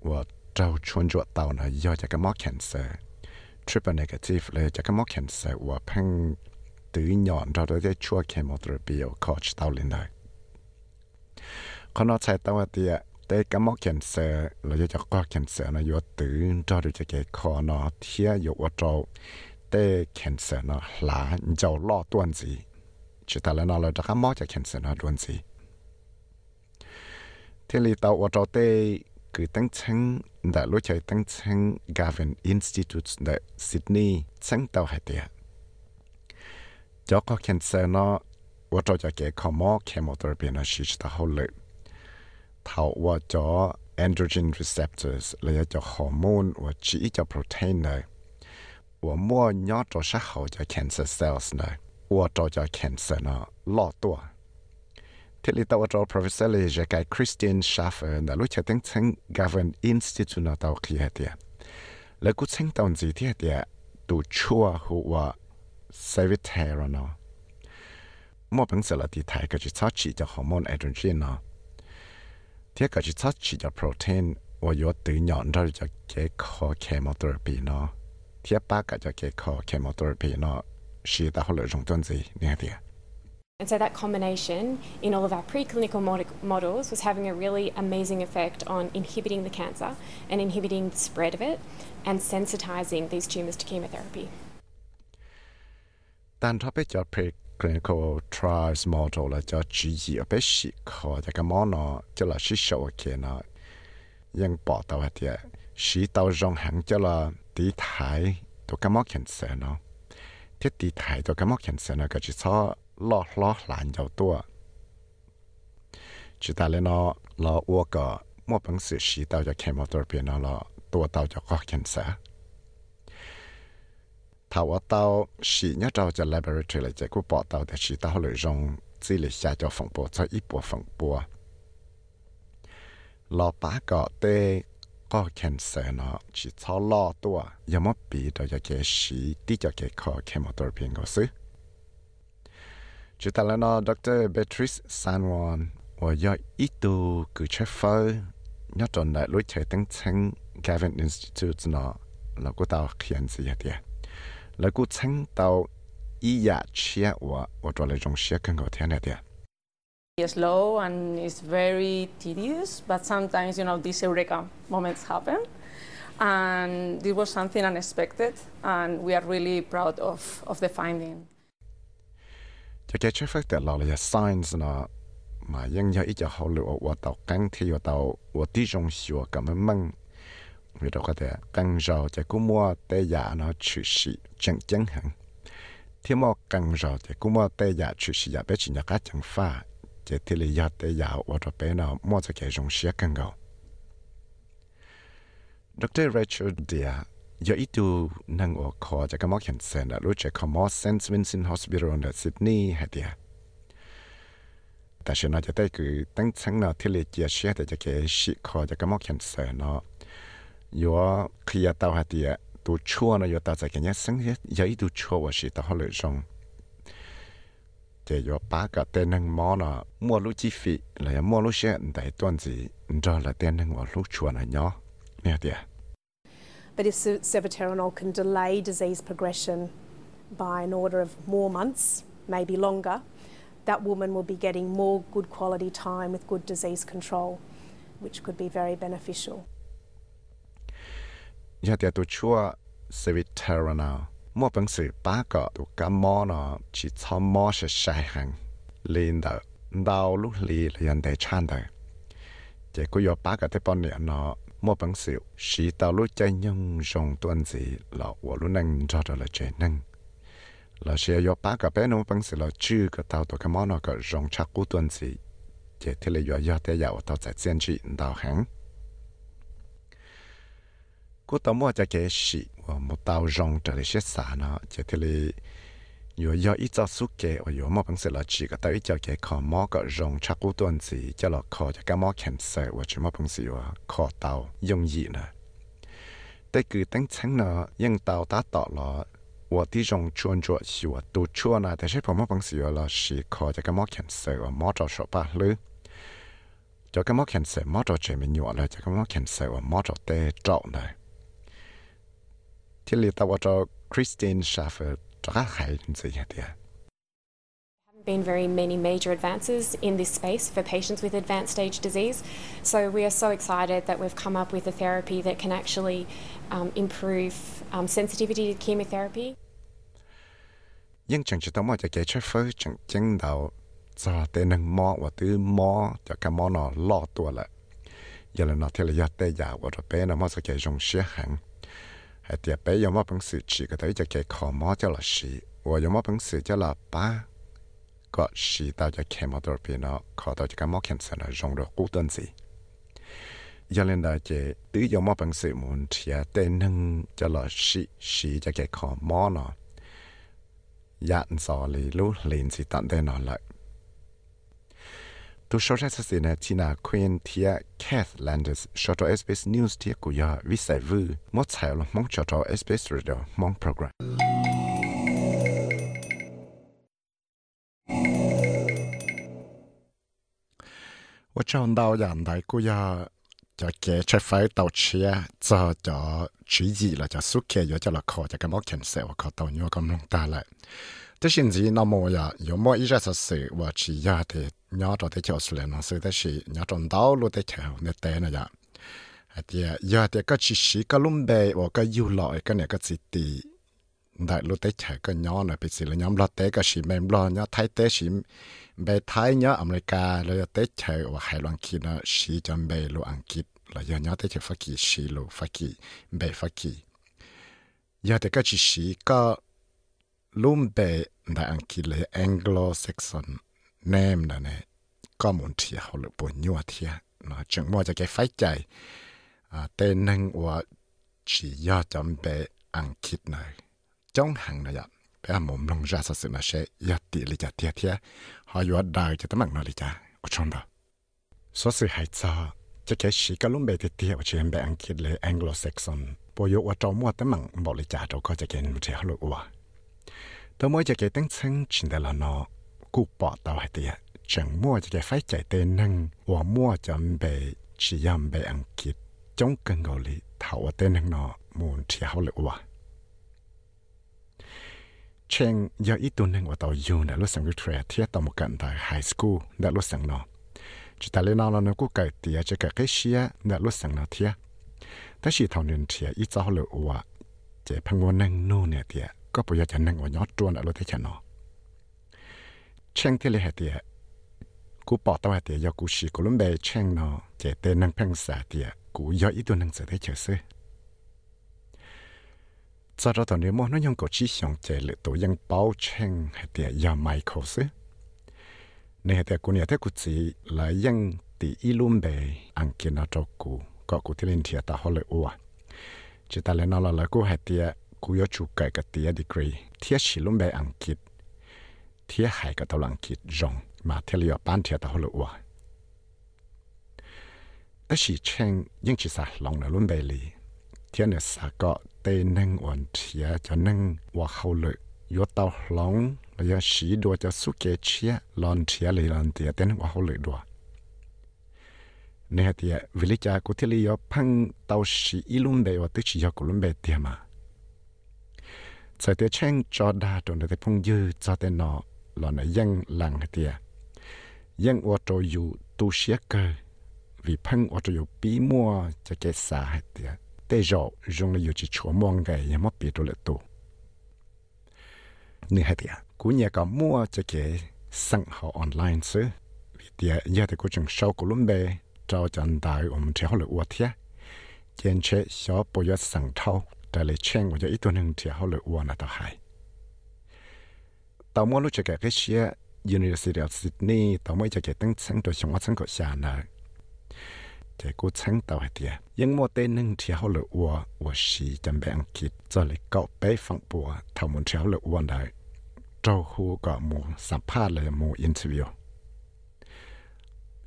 ว่าเจ้าชวนจวดเตานะย่อจากกมอกแคนเซอร์ triple negative เลยจากกมอกแคนเซอร์ว่าเพ่งตื้อหย่อนเราได้ชัวเคมีเทอบีปีคอชเตาลินได้ขอนอใช้ตัวเตียแต่กมอกแคนเซอร์เราจะก็แคนเซอร์นะยอตื้อจอดูจะเกคอนอเทียยกว่าเจ้าแต่แคนเซอร์นะหลาเจ้าล่อตัวนสีชุดแต่ละนอเราจะกมอกจากแคนเซอร์นะตัวนสี ที่ลีตาวอจเตคือตั้งเชิงแต่รู้ใจตั้งเชิง Gavin Institute ในซิดนีย์เชิงตาวให้เดียจอก็แคนเซอร์เนาะว่าจะจะเกี่ยคอมอเคมีเทอราปีนะชิชตาเขาเลยเท่าว่าจอ androgen receptors เลยจะฮอร์โมนว่าจีจะโปรตีนเลยว่ามั่วยอดจะสักเขาจะ cancer cells เลยว่าจะจะ cancer เนาะล่อตัว เทลิตาวตรอ professor เยจะกับ Christian Schaffer นะรู้จักตั้งชั้น govern institute นะตัวขี้เดียแล้วกูชั้นตอนจีเทียเดียตัชัวหัวเซเวเทอร์โนะมอเป็นสลัดที่ไทยก็จะทัดชีจากฮอร์โมนเอสโตรเจนนะเที่ยก็จะทัดชีจากโปรตีนว่าอยู่ตื่นหย่อนเราจะเกี่ยวกับเคมีเทอราปีเนาะเที่ยป้าก็จะเกี่ยวเคมีเทอราปีเนาะชีตาเขาเลยจงจนสิเนี่ยเดีย And so that combination in all of our preclinical mod- models was having a really amazing effect on inhibiting the cancer and inhibiting the spread of it and sensitizing these tumors to chemotherapy. Dan topic preclinical trials model là cho chỉ gì ở bên sĩ khó cho cái món nó cho là sĩ sầu kia nó nhưng bỏ tàu hạt địa sĩ tàu rong hẳn cho là tí thái tổ cái món cancer nó thiết tí thái tổ cái món cancer nó cái chỉ sao วจะก็เขียนเสือถ้าว่าตัวสีเนี่ยเราจะ laboratory เลยจะกูบอกตัวแต่สีตัวเลยรอง资料下就风波，在一波风波。รอป้าก็เต้ก็แคนเซอร์เนาะchỉ 超รอตัวยังไม่ปีตัวจะเกสีที่จะเกขอเคมอตอร์เพียงก็ซื้อ chúng ta là nó Dr. Beatrice San Juan và do ít tu cử chế phơ nhất tròn đại lối chế tăng chăng? Gavin Institute nó là của tao khiến gì vậy là của chăng tao ý dạ chia và và cho lại trong chia cần có thế này vậy Yes, low and it's very tedious, but sometimes, you know, these eureka moments happen. And this was something unexpected, and we are really proud of, of the finding. Cho cái chế phép là là science nó mà nhưng nhớ ít cho hậu lựa của tàu căng thì của tàu của tí trong sửa cả mấy măng. Vì đó có thể căng rào cho cũng mua tê giả nó chữ sĩ chẳng chẳng hẳn. Thì mà căng rào cho cũng mua tê giả chữ sĩ giả bé chỉ nhà cá chẳng pha. Chỉ thì lý do tê giả ở đó bé nào mua cho cái trong sửa căng gạo Dr. Rachel ยอดูนังออกคอจากมอเขียนเซนรู้จักคอมอสเซนส์วินซินฮอสปิโรนซิดนีย์ฮะเดียแต่ฉันอาจะได้คือตั้งชั้งนอที่เลเกียเชียแต่จะเกชิคอจากมอเขียนเซนเนาะยัวเคลียตาเฮะเดียตูชั่วนะยัวตาจะกเนยังสังยอดูชั่วว่าชิตาฮอลเลยจงเจยัวป้ากับเต้นังมอเนาะมัวรู้จีฟีเลยมัวรู้เชนแต่ตอนสีจอละเต้นังว่ารู้ชั่วนะเนาะเนี่ยเดีย But if sevaterenol can delay disease progression by an order of more months, maybe longer, that woman will be getting more good quality time with good disease control, which could be very beneficial. Ya mua bằng xỉu chỉ tao lúc chạy nhung, rong tuần gì là của lúc năng cho đó là chạy năng là xe yo ba cả bé nó bằng xỉu là chữ cái tao tao cái món nó cái rong chắc cú tuần gì chỉ thế là yo yo thế giàu tao chạy xem chị tao hẳn cú tao mua cho cái gì và một tao rong trở lại xe xả nó chỉ thế là อยู่ยออีจาสุเกออยู่มอพังเสลจีก็ตาอีจอเกขอมอก็รงชักอุตวนสีจะหลอกคอจะกะมอแข็งเสว่าจะมอพังสีว่าคอเตายงยีนะแต่กือตั้งชั้นเนาะยังเตาตาต่อหลอว่าที่รงชวนจวดชัวตูชัวนะแต่ใช่ผมมอพังสีว่าหลอสีคอจะกะมอแข็งเสว่ามอจอชอปะหรือจะก็มอแข็งเสมอจอเจมิญวเลยจะก็มอแข็งเสว่ามอจอเตจอดเลยที่เรียกว่าจอคริสตินชาเฟอร์ draghalten sichert er. been very many major advances in this space for patients with advanced stage disease. So we are so excited that we've come up with a therapy that can actually um, improve um, sensitivity to chemotherapy. Nhưng chẳng chỉ tao cho cái chế phơi chẳng chân đầu cho tới nâng mò và từ mò cho cái mò nó lo tua lại. Giờ là nó theo là giờ tới giờ và rồi bé nó mò sẽ cái dùng xế hẳn. กำมอนอล่อตัวละอย่าเลยนอเทเลยาเตยาว่าจะเป็นมอสเกจงเสียหัง hay tiệp bé có một bằng sự chỉ có thấy cho cái khó mò cho là sĩ và có một bằng sự cho là ba có sĩ tạo cho cái mò ตัวชอตเอสเซนที่นาควีนเทียแคทแลนเดสชอตเอสเปซนิวส์เทียกุยาวิสัยวูมดสายลมองชอตเอสเปซเรดอมองโปรแกรมว่าชอนดาวอย่างไรกุยาจะเกใช้ไฟเตาเชียจะจะชี้จีแล้วจะสุกเกยจะละคอจะกำลังแคนเซลขอเตาเนื้อกำลังตาเลย 这现在那么呀，有么一些是事我起呀的，伢找的教出来，那是的是伢种道路的桥那带那呀。啊的呀的个其实个龙背我个有来个那个子弟，那路的桥个伢那不是了，伢老的个是没老伢太的是没太伢阿美加了的桥我海乱去那是准备路安吉了伢伢的桥发起是路发起没发起，呀的个其实个。 ลุ่มเตะในอังกฤษเลยแองโกลเซ็กซอนแนมนะเนี่ยก็มุนเที่เขาเลยปวดยัวเทียนะจึงมัวจะแก้ไฟใจอ่าเต้นนั่งว่าฉียอดจำเปอังคิดหน่อยจ้องหังนะยับไปอะมุมลงจาสสุนาเชยอดติลิจาเทียเทียหอยวัดได้จะตั้งนาลิจากุชนบ่สอสื่อหายจอจะแกฉีก็ลุ่มเบเทียว่าเชื่อเปอังคิดเลยแองโกลเซ็กซอนปวยว่าจอมัวตั้งมังบอกลิจาเราก็จะเกณฑ์มุเทียเขาเลยว่า ตัวมวจะเกิดตั้งซึ่งฉินแต่ละนอกูปอดต่อให้เตียจังมั่วจะเกิดไฟใจเตนั่งว่ามั่วจะเบชิยามเบอังกฤษจงกังเกาหลีเท่าเตนั่งนอมูนเที่ยาเลยว่าเชงยาอีตัวหนึ่งว่าตัวยูนะรู้สังกุเทรเทียต่อมุกันแต่ไฮสคูลนะรู้สังนอจุดแต่เลนเอาเรานกูเกิดเตียจะเกิดเชียนะรู้สังนอเทียแต่ชีเท่านึงเทียอีจ้าเลยว่าเจพังวันนึ่งนู่นเนี่ยเตีย ก็ปยจะนั่งว่ายอดจวนอะไรที่ฉันเนาะเช่งที่เลยเหตียกูปอดตัวเหตียยากูชีกูลุ่มเบเช่งเนาะเจเตนังเพ่งสาเตียกูยออีตัวนังเสด็จเฉยซึจะเราตอนนี้มันยังกดชี้สองเจหรือตัวยังเป้าเช่งเหตียยาไมโครซึในเหตียกูเนี่ยถ้ากูจีหลายยังตีอีลุ่มเบอังกินาจกูก็กูที่เล่นเทียตาฮอลเลยอ้วจะแต่เล่นนอละกูเหตีย กูยอจูไก่กับเตียดีกรีเทียชิลุมเบอังกฤษเทียหายกับตาลังกฤษจงมาเทเลียปานเทียตะฮลัวแต่ชีเชงยิ่งชิสาลองนลุมเบลีเทียเนสาก็เตนึงอ่อนเทียจะนึงว่าเขาเลยยอตาหลงแล้วยังสีดัวจะสุเกเชียลอนเทียเลยลอนเทียเตนึงว่าเขาเลยดัวเนี่ยเตียวิลิจากุทิลิยอพังเตาสีอิลุมเบว่าตึชิยอกุลุมเบเตียมา ใส่เตียเช่งจอดาตรงเตียพงยืจอเตียนอหลอนยังหลังเตียยังอวดอยู่ตูเชียเกอวิพังอวดอยู่ปีมัวจะเกษาเตียเตยอจงเลยอยู่จิชัวมองไงยังมอปีตัวเลตูนี่เตียกูเนี่ยก็มัวจะเกสั่งหาออนไลน์ซื้อวิเตียยาแต่กูจึงเช่ากูลุ่มเบเจ้าจันดายอมเทหเลยอวดเทียเจนเชะชอปยศสั่งเท่า แต่เลยเช่งว่าจะอีกตัวหนึ่งที่เขาเลยอ้วนนะต่อหายต่อมาลูกจะแก่ก็เชีย University of Sydney ต่อมาจะแก่ตั้งชั้นตัวชงว่าชั้นก็ชานะแต่กูชั้นต่อเดียยังโมเตนึ่งที่เขาเลยอ้วนว่าชีจำแบ่งกิดจะเลยเกาะไปฟังปัวทำมันเที่ยเลยอ้วนได้เจาหูก็มูสัมภาษณ์เลยมูอินเทอร์วิว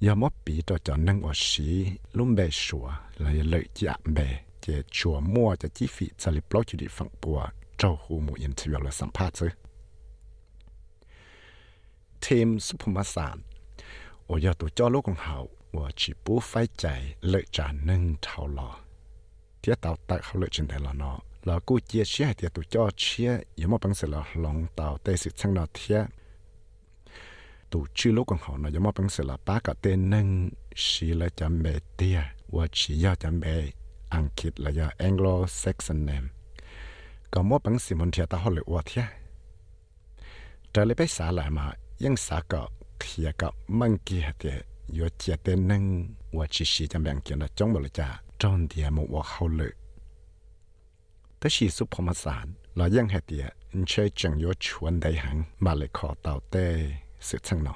ยามอปีต่อจาอนั่งว่าชีลุ่มเบชัวเลยเลยจะเบ จะชัวมัวจะจีฟีสลิปลอจุดิฝังปัวเจ้าหูมูอินทวีลสัมภาษณ์ซเทีมสุภมาสารโอยตัวเจ้าลูกของเขาว่าชิปูไฟใจเลิกจานหนึ่งเท่าหลอเทียเตาตัดเขาเลิกชินแต่ละนอเรากูเจียเชี่ยเทียตัวเจ้าเชี่ยอย่ามาปังเสร็จลหลงเต่าเตสิช่างนอเทียตัวชื่อลูกของเขาเนาะอย่ามาปังเสร็จละป้ากับเตนึงชีเละจำเมเตียว่าชียาจำเม อังกฤษและยา Anglo Saxon name ก็มั่วปังสิมันเทียตาฮอลลีวูดเทียแต่เลยไปสาหลายมายังสาก็เทียก็มังกี้เทียยอเจียเตนึงว่าชีชิจะแบ่งเกี่ยนจงบริจาจอนเดียมว่าเขาเลยแต่ชีสุพมสารเรายังเหตียนเชยจังยอชวนได้หังมาเลยขอเต่าเต้สืบช่างนอ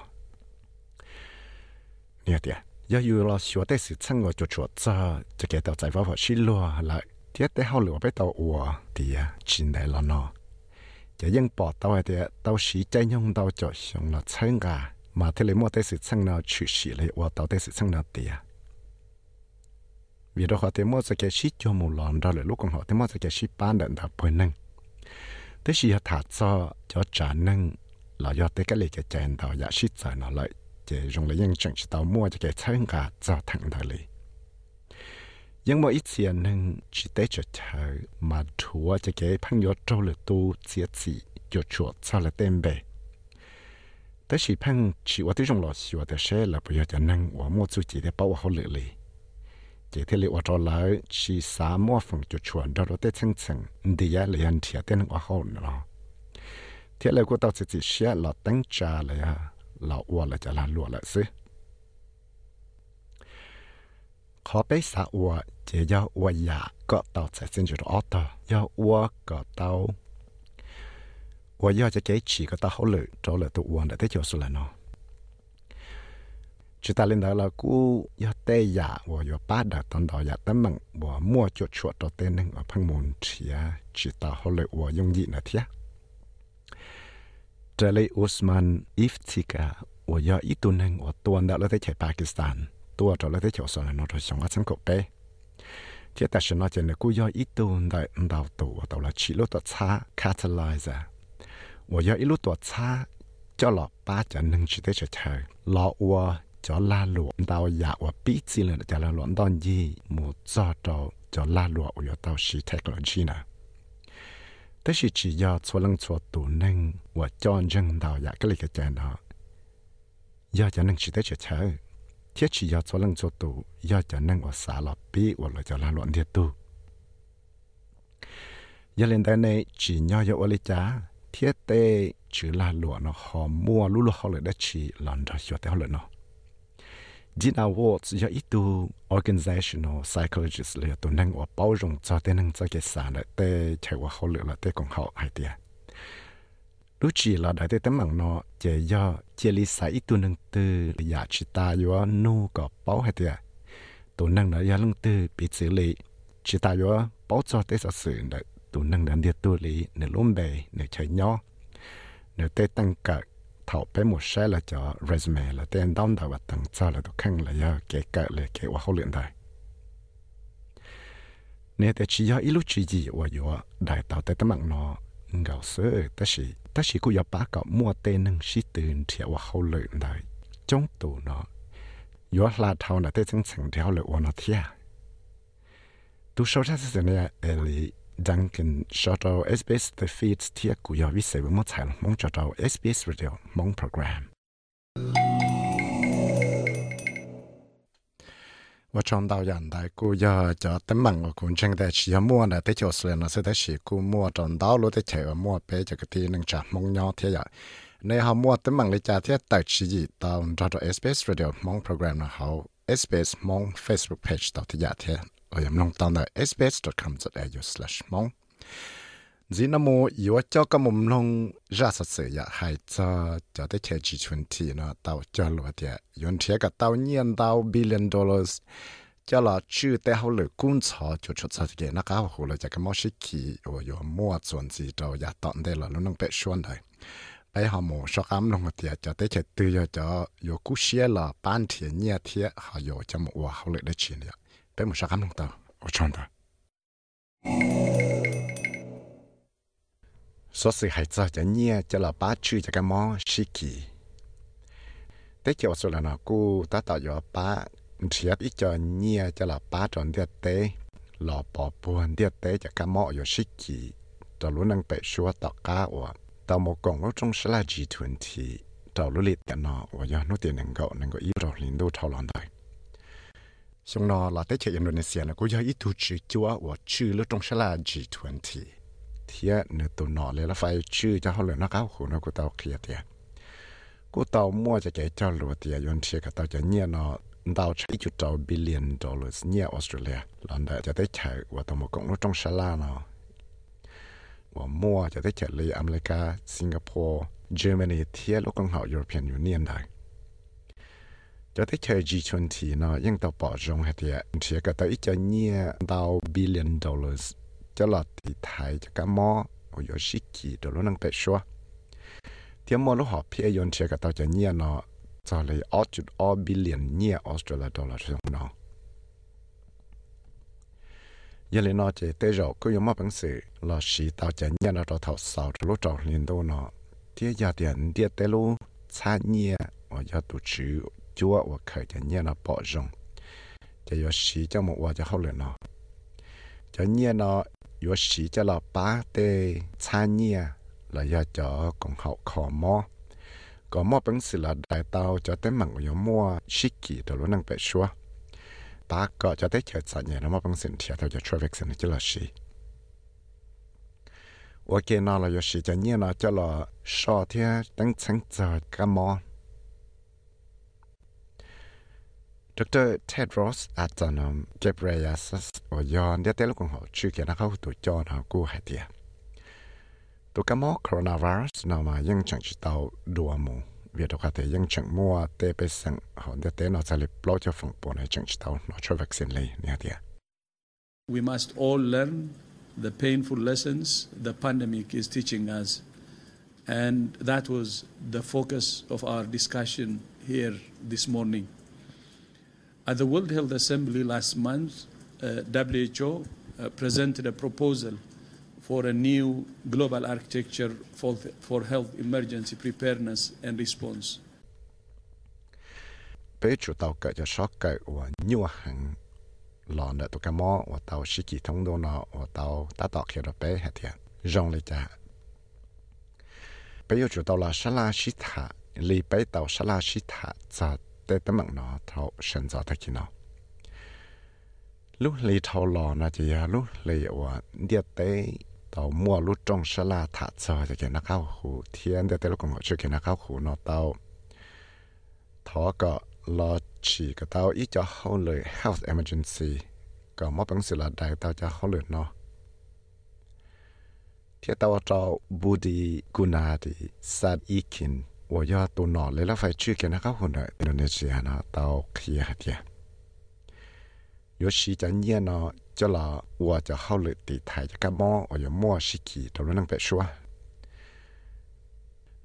เนี่ยเดีย yo yu lo xua tê sự sang của chỗ chỗ ra, cho cái tàu giải phóng vào xí lại tiết tê hậu lửa bé tàu ủa địa chín đại là nó cho bỏ tàu hệ tàu sĩ chạy nhung tàu cho xong là chân cả, mà thế lấy mua tới sự sang nào chữ sĩ lấy và tạo tới sự sang nào tiền vì đó họ tới mua sẽ cái sĩ cho một lần đó là lúc còn họ tới mua sẽ cái sĩ bán đợt đã bồi nâng tới sĩ thả cho cho trả nâng là do tới cái lấy cái chèn tàu giả sĩ giải nó lại 就用了用正式到摸这个参加早堂那里。因为以前呢，只得着头，嘛土啊，这个朋友做了多节子，就做做了点呗。但是碰起我这种老师，我的事了，不要就能我摸自己得把握好了哩。这天里我找来去啥么风就穿到了的层层，第二两天等我好了。天来过到自己写了等家了呀。 เราอ้วนละจะลาลัวละซึขอไปสาอัวเจียอวยาก็เตาใส่เส้นจุดออตยาอัวก็เตา我要จะเก๋ฉีก็ตาเขาเลยจอเลยตัวอ้วนแต่เจ้าสุดละเนาะจุดตาเล่นดาเรากูยาเตยาว่าอยู่ป้าดักตอนดอยาตั้มมังวัวมั่วจุดชวดตัวเต้นหนึ่งว่าพังมุนเทียจุดตาเขาเลยว่ายงยีนะเทีย lại Osman Iftika và do ít tuần hàng và tuần đã lấy tới chạy Pakistan. Tua trở lấy tới chỗ sau nó rồi xong ở sân cổ bé chỉ ta sẽ nói chuyện là cú do ít tuần đại đào tổ và tàu là chỉ lúc đó xa catalyzer. Và do ít lúc đó xa cho lọ ba cho nâng chỉ tới chạy lọ và cho la lụa đào dạ và bí chỉ là cho la lụa tao gì một cho cho cho la lụa của tao sĩ technology thế thì chỉ do cho lăng cho tụ nên và cho dân tao dạ cái này cái chuyện đó do cho nên chỉ tới chơi chơi thiết chỉ do cho lăng cho tụ do cho nên và xả lọ bi và lại cho la lụa địa tu. Giờ lên đây này chỉ nhau cho ô cha thiết tê chữ la lụa nó họ mua lú lú họ lại đã chỉ lần đó cho tế theo lại nó Jin Awards ya itu organizational psychologist le to nang wa bao rong cha te nang cha ke sa na te chai wa ho le la, te kong hao hai tia. Lu chi la da te tamang no che ya che li sa itu nang te, ya chi ta yo no ko bao hai tia. To nang na ya lung te, pi chi le chi ta yo bao cha te sa su na to nang dan dia tu li, ne lom be ne chai nyo. Ne te tăng cả thảo bé một xe là cho resume là tên đóng đầu và tầng cho là được khăn là do kể cái là kể và hậu luyện đại. nếu để chỉ do ít lúc chỉ gì và do đại tạo tới tấm bằng nó ngầu sơ ta chỉ ta chỉ cũng có ba cậu mua tên nâng sĩ tiền thì và hậu luyện đại. trong tù nó do là thảo là tới chân thành theo luyện và nó thiệt tu sâu ra sự này là Duncan Shadow SBS The Feeds Tia Kuya Vise viết với mong Shadow SBS Radio, mong program. và trong đầu nhận tại cô giờ cho tấm bằng của cũng chẳng thể chỉ mua là tới chỗ sửa nó sẽ tới chỉ cô mua trong đó lúc tới chạy mua bé cho cái tiền nâng trả mong nhau thế vậy nếu họ mua tấm bằng lấy trả thế tại chỉ gì tàu cho SBS Radio, mong program là họ SBS mong Facebook page tàu thì dạ thế ở yếm long tàu là sbs.com.au slash mong zi na mo yếu cho ka mum long ra sa se ya hai cha cha te che chi chun ti na tao cho lo te yon thiệt ka tao nhiên tao billion dollars cho là chữ tế hậu lực cung cho cho cho cho cái nó cao hồ là cho cái món xích kỳ ở yếu mua chon zi cho ya ta de la nó nang pe shuan dai bây ha mo sha kam long te cha te che tu tư cho yo ku cú la pan ban nia nhẹ ha yo cha mo wa hậu le de chi ya bé một sao cam long tàu ở trong đó số sự hay cho cho nhẹ cho là ba chữ cho cái món xí kỳ. Tế cho số là nó cú ta tạo cho ba thiệt ít cho nhẹ cho là ba tròn địa tế lò bỏ buồn địa tế cho cái món ở xí kỳ. Cho luôn năng bị xua tạo cá và tạo một cổng lúc trong sẽ là G20 tạo lúc liệt nó và giờ nó tiền năng gạo năng có ý rồi liền đô thảo lần đây xong nó là tới chơi Indonesia là cũng có ít tu chữ chúa và chữ lúc trong sẽ là G20 thì nếu tụi nó lấy là phải chữ cho họ lời nó cao khổ nó của tao kia thì của tao mua cho cái cho lúa thì yon chia cái tao cho nhẹ nó tao chỉ chút tao billion dollars nhẹ Australia lần đó cho tới chạy và tao một cộng lúc trong sẽ là nó và mua cho tới chạy lấy America Singapore Germany thì lúc con họ European Union đây cho thấy chơi G20 nó nhưng tao bỏ rong hết thì chỉ có tới cho nhẹ tao billion dollars cho là thì thái cho cả mò ở chỗ sĩ kỳ đồ nó năng tệ xóa thì mò lúc họ phía yon chỉ có tao cho nhẹ nó cho lấy 8.2 billion nhẹ Australia dollar trong nó giờ lên nó chỉ tới rồi cứ dùng mà bằng sự là sĩ tao cho nhẹ nó cho thầu sau lúc trâu liền đâu nó thì giờ tiền tiền tới lúc xa nhẹ ở chỗ tổ chức chúa và khởi cho nhiên nó bỏ rong cho yo sĩ cho một và cho hậu lên nó. Cho nhiên nó yo sĩ cho là ba tê cha nhiên là do cho còn hậu khó mò có mò bằng sự là đại tàu cho tới mạng của yo mua sĩ kỳ đồ luôn năng bệ xua ba có cho tới chờ cha nhiên nó mò bằng sự thiệt theo cho traffic sự chỉ là sĩ ok nó là yo sĩ cho nhiên nó cho là so theo tăng sáng giờ cái mò Dr. Ted Ross at um Gabriel or yon the telo kong ho chu to chon. To coronavirus now ma yang chang chi do thể dân chẳng mua vaccine lấy. We must all learn the painful lessons the pandemic is teaching us and that was the focus of our discussion here this morning. At the World Health Assembly last month, uh, WHO uh, presented a proposal for a new global architecture for, for health emergency preparedness and response. Bé chủ tàu cởi cho sót cởi của nhiều hàng lò nợ tụ cá mò và tàu sĩ kỳ thông đô nọ và tàu tá tọ kiểu đập bé hạt thiện. Rong lê chả. Bé chủ tàu là sá la sĩ thả, lì bé tàu sá la sĩ thả chả แต่ตั้งมังนเท่าฉันจะตะกินอลูกเลยท่าหล่อนะจียาลูกเลยว่าเดียเต้ตอมัวลูกจงสลาถาจอจะเกนักเข้าหูเทียนเดียเต้ลูกกงชื่อเกนักเข้าหูนอเต้าทอก็รอฉีก็เต้าอีจะเข้าเลย health emergency ก็มอบังสิลาได้เต้าจะเข้าเลยเนาะที่เต้าจ้าบูดีกุนาดีซาดอีกิน 我要到哪里了？phải去给那个湖呢？Indonesia 呢？到 kia 的。有时间念呢，就了我就好了地台就干么，我有么时期都能别说。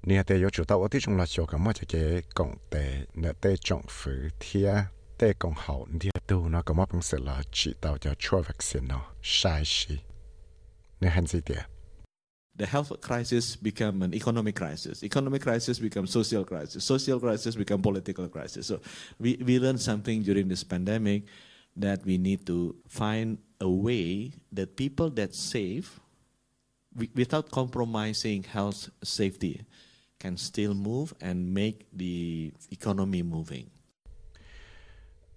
你得有知道我的种了小个么就给讲的，那得政府贴得讲好，你都那个么本事了，知道就错 vaccine 呢，晒事，你很记得。 the health crisis become an economic crisis. Economic crisis become social crisis. Social crisis become political crisis. So we, we learned something during this pandemic that we need to find a way that people that save without compromising health safety can still move and make the economy moving.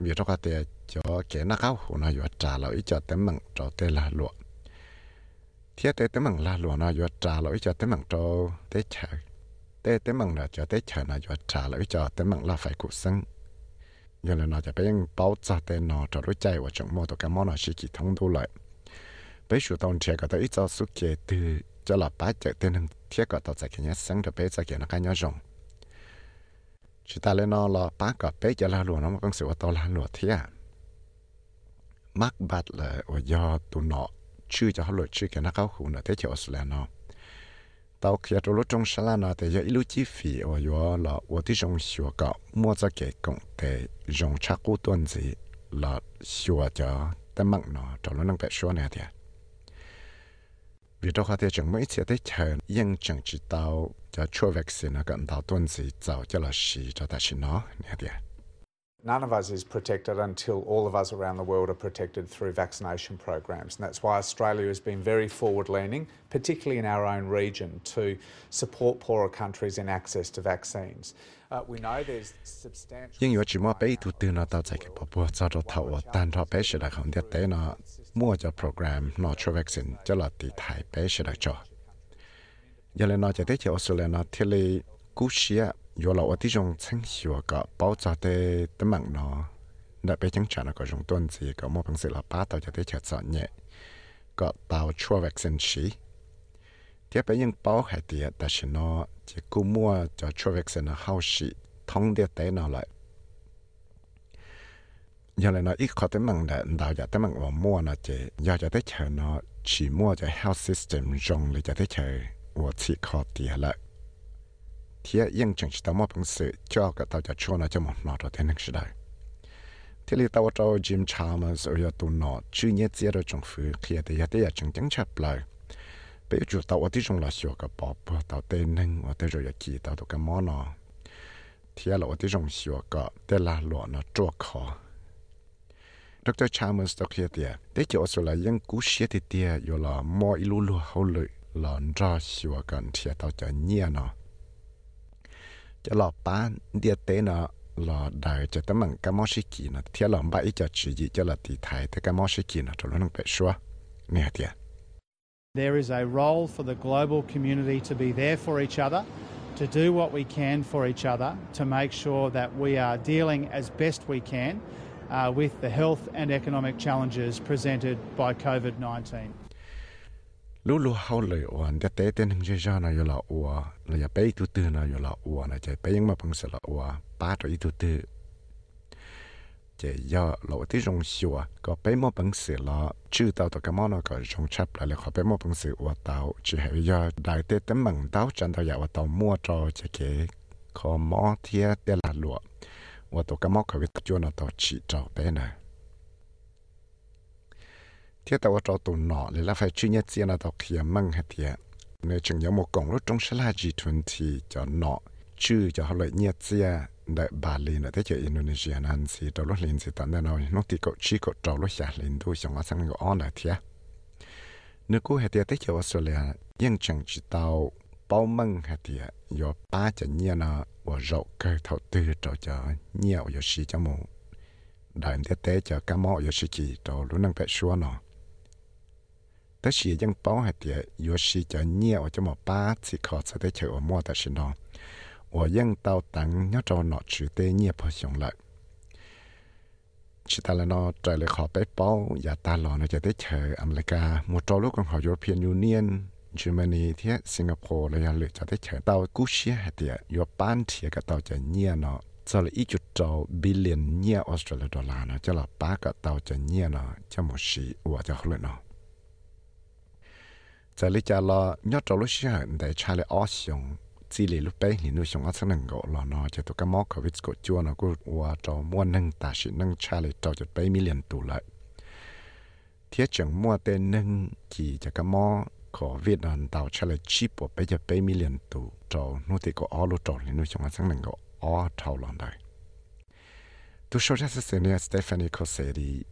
Vì đó có thể cho cái nó cao nó vừa trả lời cho tấm bằng cho là. Thế tế tấm bằng là lụa nó vừa trả lời cho tấm bằng cho tế chờ. Tế tấm bằng là cho tế chờ nó vừa trả lời cho tấm bằng là phải cuộc sống. giờ là nóจะเป็น包扎的nó找到在我整么都干嘛呢？是系统都来。被主动这个的一早苏给的，叫老白这的能贴个到在给人生的被在给那干要用。 chỉ ta lên nó là ba cái bé cho là luôn nó cũng sự tao là luôn thế à mắc bát là ở do tụi nó chưa cho họ luật chưa cái nó cao hủ nữa thế cho Australia nó tao khi tôi lúc trong sáng nó thì giờ ít chi phí ở do là ởที่trong sửa cái mua cho cái công để dùng chắc cú tuần gì là sửa choแต่มักเนาะจอแล้วนั่งไปชัวเนี่ยเดียvì đó có thể chẳng mấy次ได้เชิญยังจังจิตเอาจะช่วยวัคซีนกัน到ต้นสีเจ้าจะละสีจะแต่ชินเนาะเนี่ยเดีย None of us is protected until all of us around the world are protected through vaccination programs. And that's why Australia has been very forward leaning, particularly in our own region, to support poorer countries in access to vaccines. Uh, we know there's substantial. program 有了我这种程序个爆炸的的门呢，那北京站那个种段子个莫平时了八道就得吃早年，个到出 vaccine 时，这北京包还的，但是呢，这古末就出 vaccine 的好事，通的得拿来。原来呢，一考的门的，到就的门我摸呢，这要就得吃呢，起摸就 health system 用了就得吃，我去考的了。 thế yên chẳng chỉ tao mà bằng sự cho cả tao cho cho nó cho một nọ rồi thế nên sẽ đại thế thì tao cho Jim Chalmers ở tụ nọ chứ nhớ chỉ rồi trong phía kia thì giờ thì chẳng chẳng lại bây giờ tao ở ที่ trong là sửa cái bỏ bỏ tao tên nên ở đây rồi kỳ tao tụ món nọ thế là ở ที่ trong sửa cái tên là lọ nó cho khó Dr. Chalmers đó kia thì để cho sự là những cú xe thì tia rồi là mọi lũ lũ hậu lợi là ra sửa cái thì tao cho nhớ nó There is a role for the global community to be there for each other, to do what we can for each other, to make sure that we are dealing as best we can uh, with the health and economic challenges presented by COVID 19. lúc lúc hậu lệ oan đã té tên hình ra nào yo là oa là ya bé tu tư nào yo là oa là chạy bé nhưng mà bằng sợ là oa ba tuổi tu tư chạy yo là tí rong xua có bé mà bằng sợ là chữ tao tao cái món nó có rong chắp lại là có bé mà bằng sợ oa tao chỉ hệ yo đại tế tấm bằng tao chẳng tao ya oa tao mua cho chạy cái có món thiệt để là lụa oa tao cái món có việc cho nó tao chỉ cho bé này thiết tàu cho tù nọ để là phải chuyên nhất tiền là tàu kia măng hết thiệt nếu chừng nhớ một cổng lúc trong sẽ là G20 cho nọ chứ cho họ lợi nhất tiền đại bà lên ở thế giới Indonesia nên thì tàu lúc lên thì tận đây nói nó thì cậu chỉ cậu trâu lúc xả lên thôi xong sang cái on là thiệt nếu cô hết thiệt thế giới Australia nhưng chẳng chỉ tàu bao măng hết thiệt do ba cho nhiên nó và rộng cơ thầu tư cho cho nhiều có gì cho một đại tế tế cho cá mỏ có sự chỉ cho lúc năng phải xua nó แต่是ยัง包还点，有时就捏我就冇把自考才得求我摸的是喏，我用到等要找拿去的捏不上来。chỉ ta là nó trời lại khó bé bao và ta lo nó cho tới chờ America một trò lúc còn họ European Union Germany thì Singapore là lựa cho tới chờ tàu cú xia hay thì yo ban thì cái tàu cho nhia nó cho là ít chút trâu billion nhia Australia dollar จะลิจาลอยอดจอลุเชื่อในชาเลออสยงจีเลลุเป้หินุชงอัศนังก็ลอนอจะตัวกมอกวิสกจวนกูว่าจอมวนหนึ่งตาชินึงชาเลจอจะไปมิเลียนตูละเทียจังมัวเตนึ่งกี่จะกมอขอวิยดนามดาวชาเลชิปไปจะไปมิเลียนตูจอนูติก็ออลุจอหินุชงอัศนังก็อ้อเท่าลอนได้ตัวโชว์จะเสนอสเตฟานีโคเซรี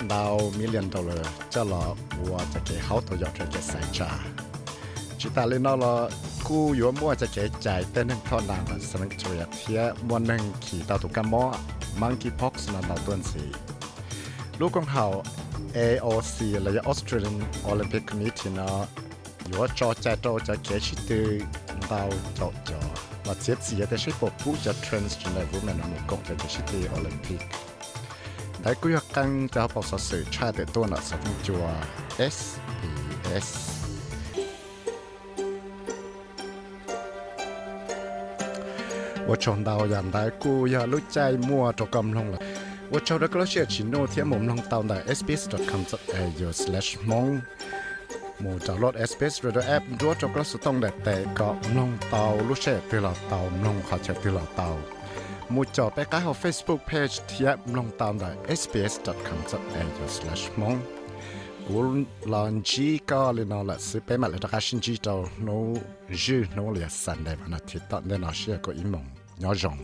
到人大姑呀，就实时摸到咁浓烈啦，识得是只那大家叫咁浓就学博实时是你。到mua tên cái sĩ đào million dollar cho là của cho cái hậu tổ cho cái sai trả chỉ ta lên nó là cú yếu mua cho cái chạy tên hình thọ nàng là sân chơi thia mua nâng kỳ đào tụ cam mỏ monkeypox là đào tuần gì lúc con hậu AOC là Australian Olympic Committee nó yếu cho chạy cho cho cái chỉ từ đào cho cho và chết gì để sẽ phục vụ cho transgender women ở một cộng cho cái chỉ từ Olympic đại quy 来几个工找博士水差得多了，什么叫 SBS？我从到人大姑呀，路在摸着咁弄了。我从那个些起诺天蒙弄到那 sbs.com.au/mong，冇找落 sbs radio app，如果着个是当的，但个弄到路些对了到弄下就对了到。 มูจอไปก้าของ Facebook Page ที่ลงตามได้ sbs.com.au/slash มงกูลอนจีก็เลยนอละซื้อไปมาเลยตะการชินจีโตโนจื้อโนเลียสันได้มานาทีตอนเดนอเชียก็อีมงยอจง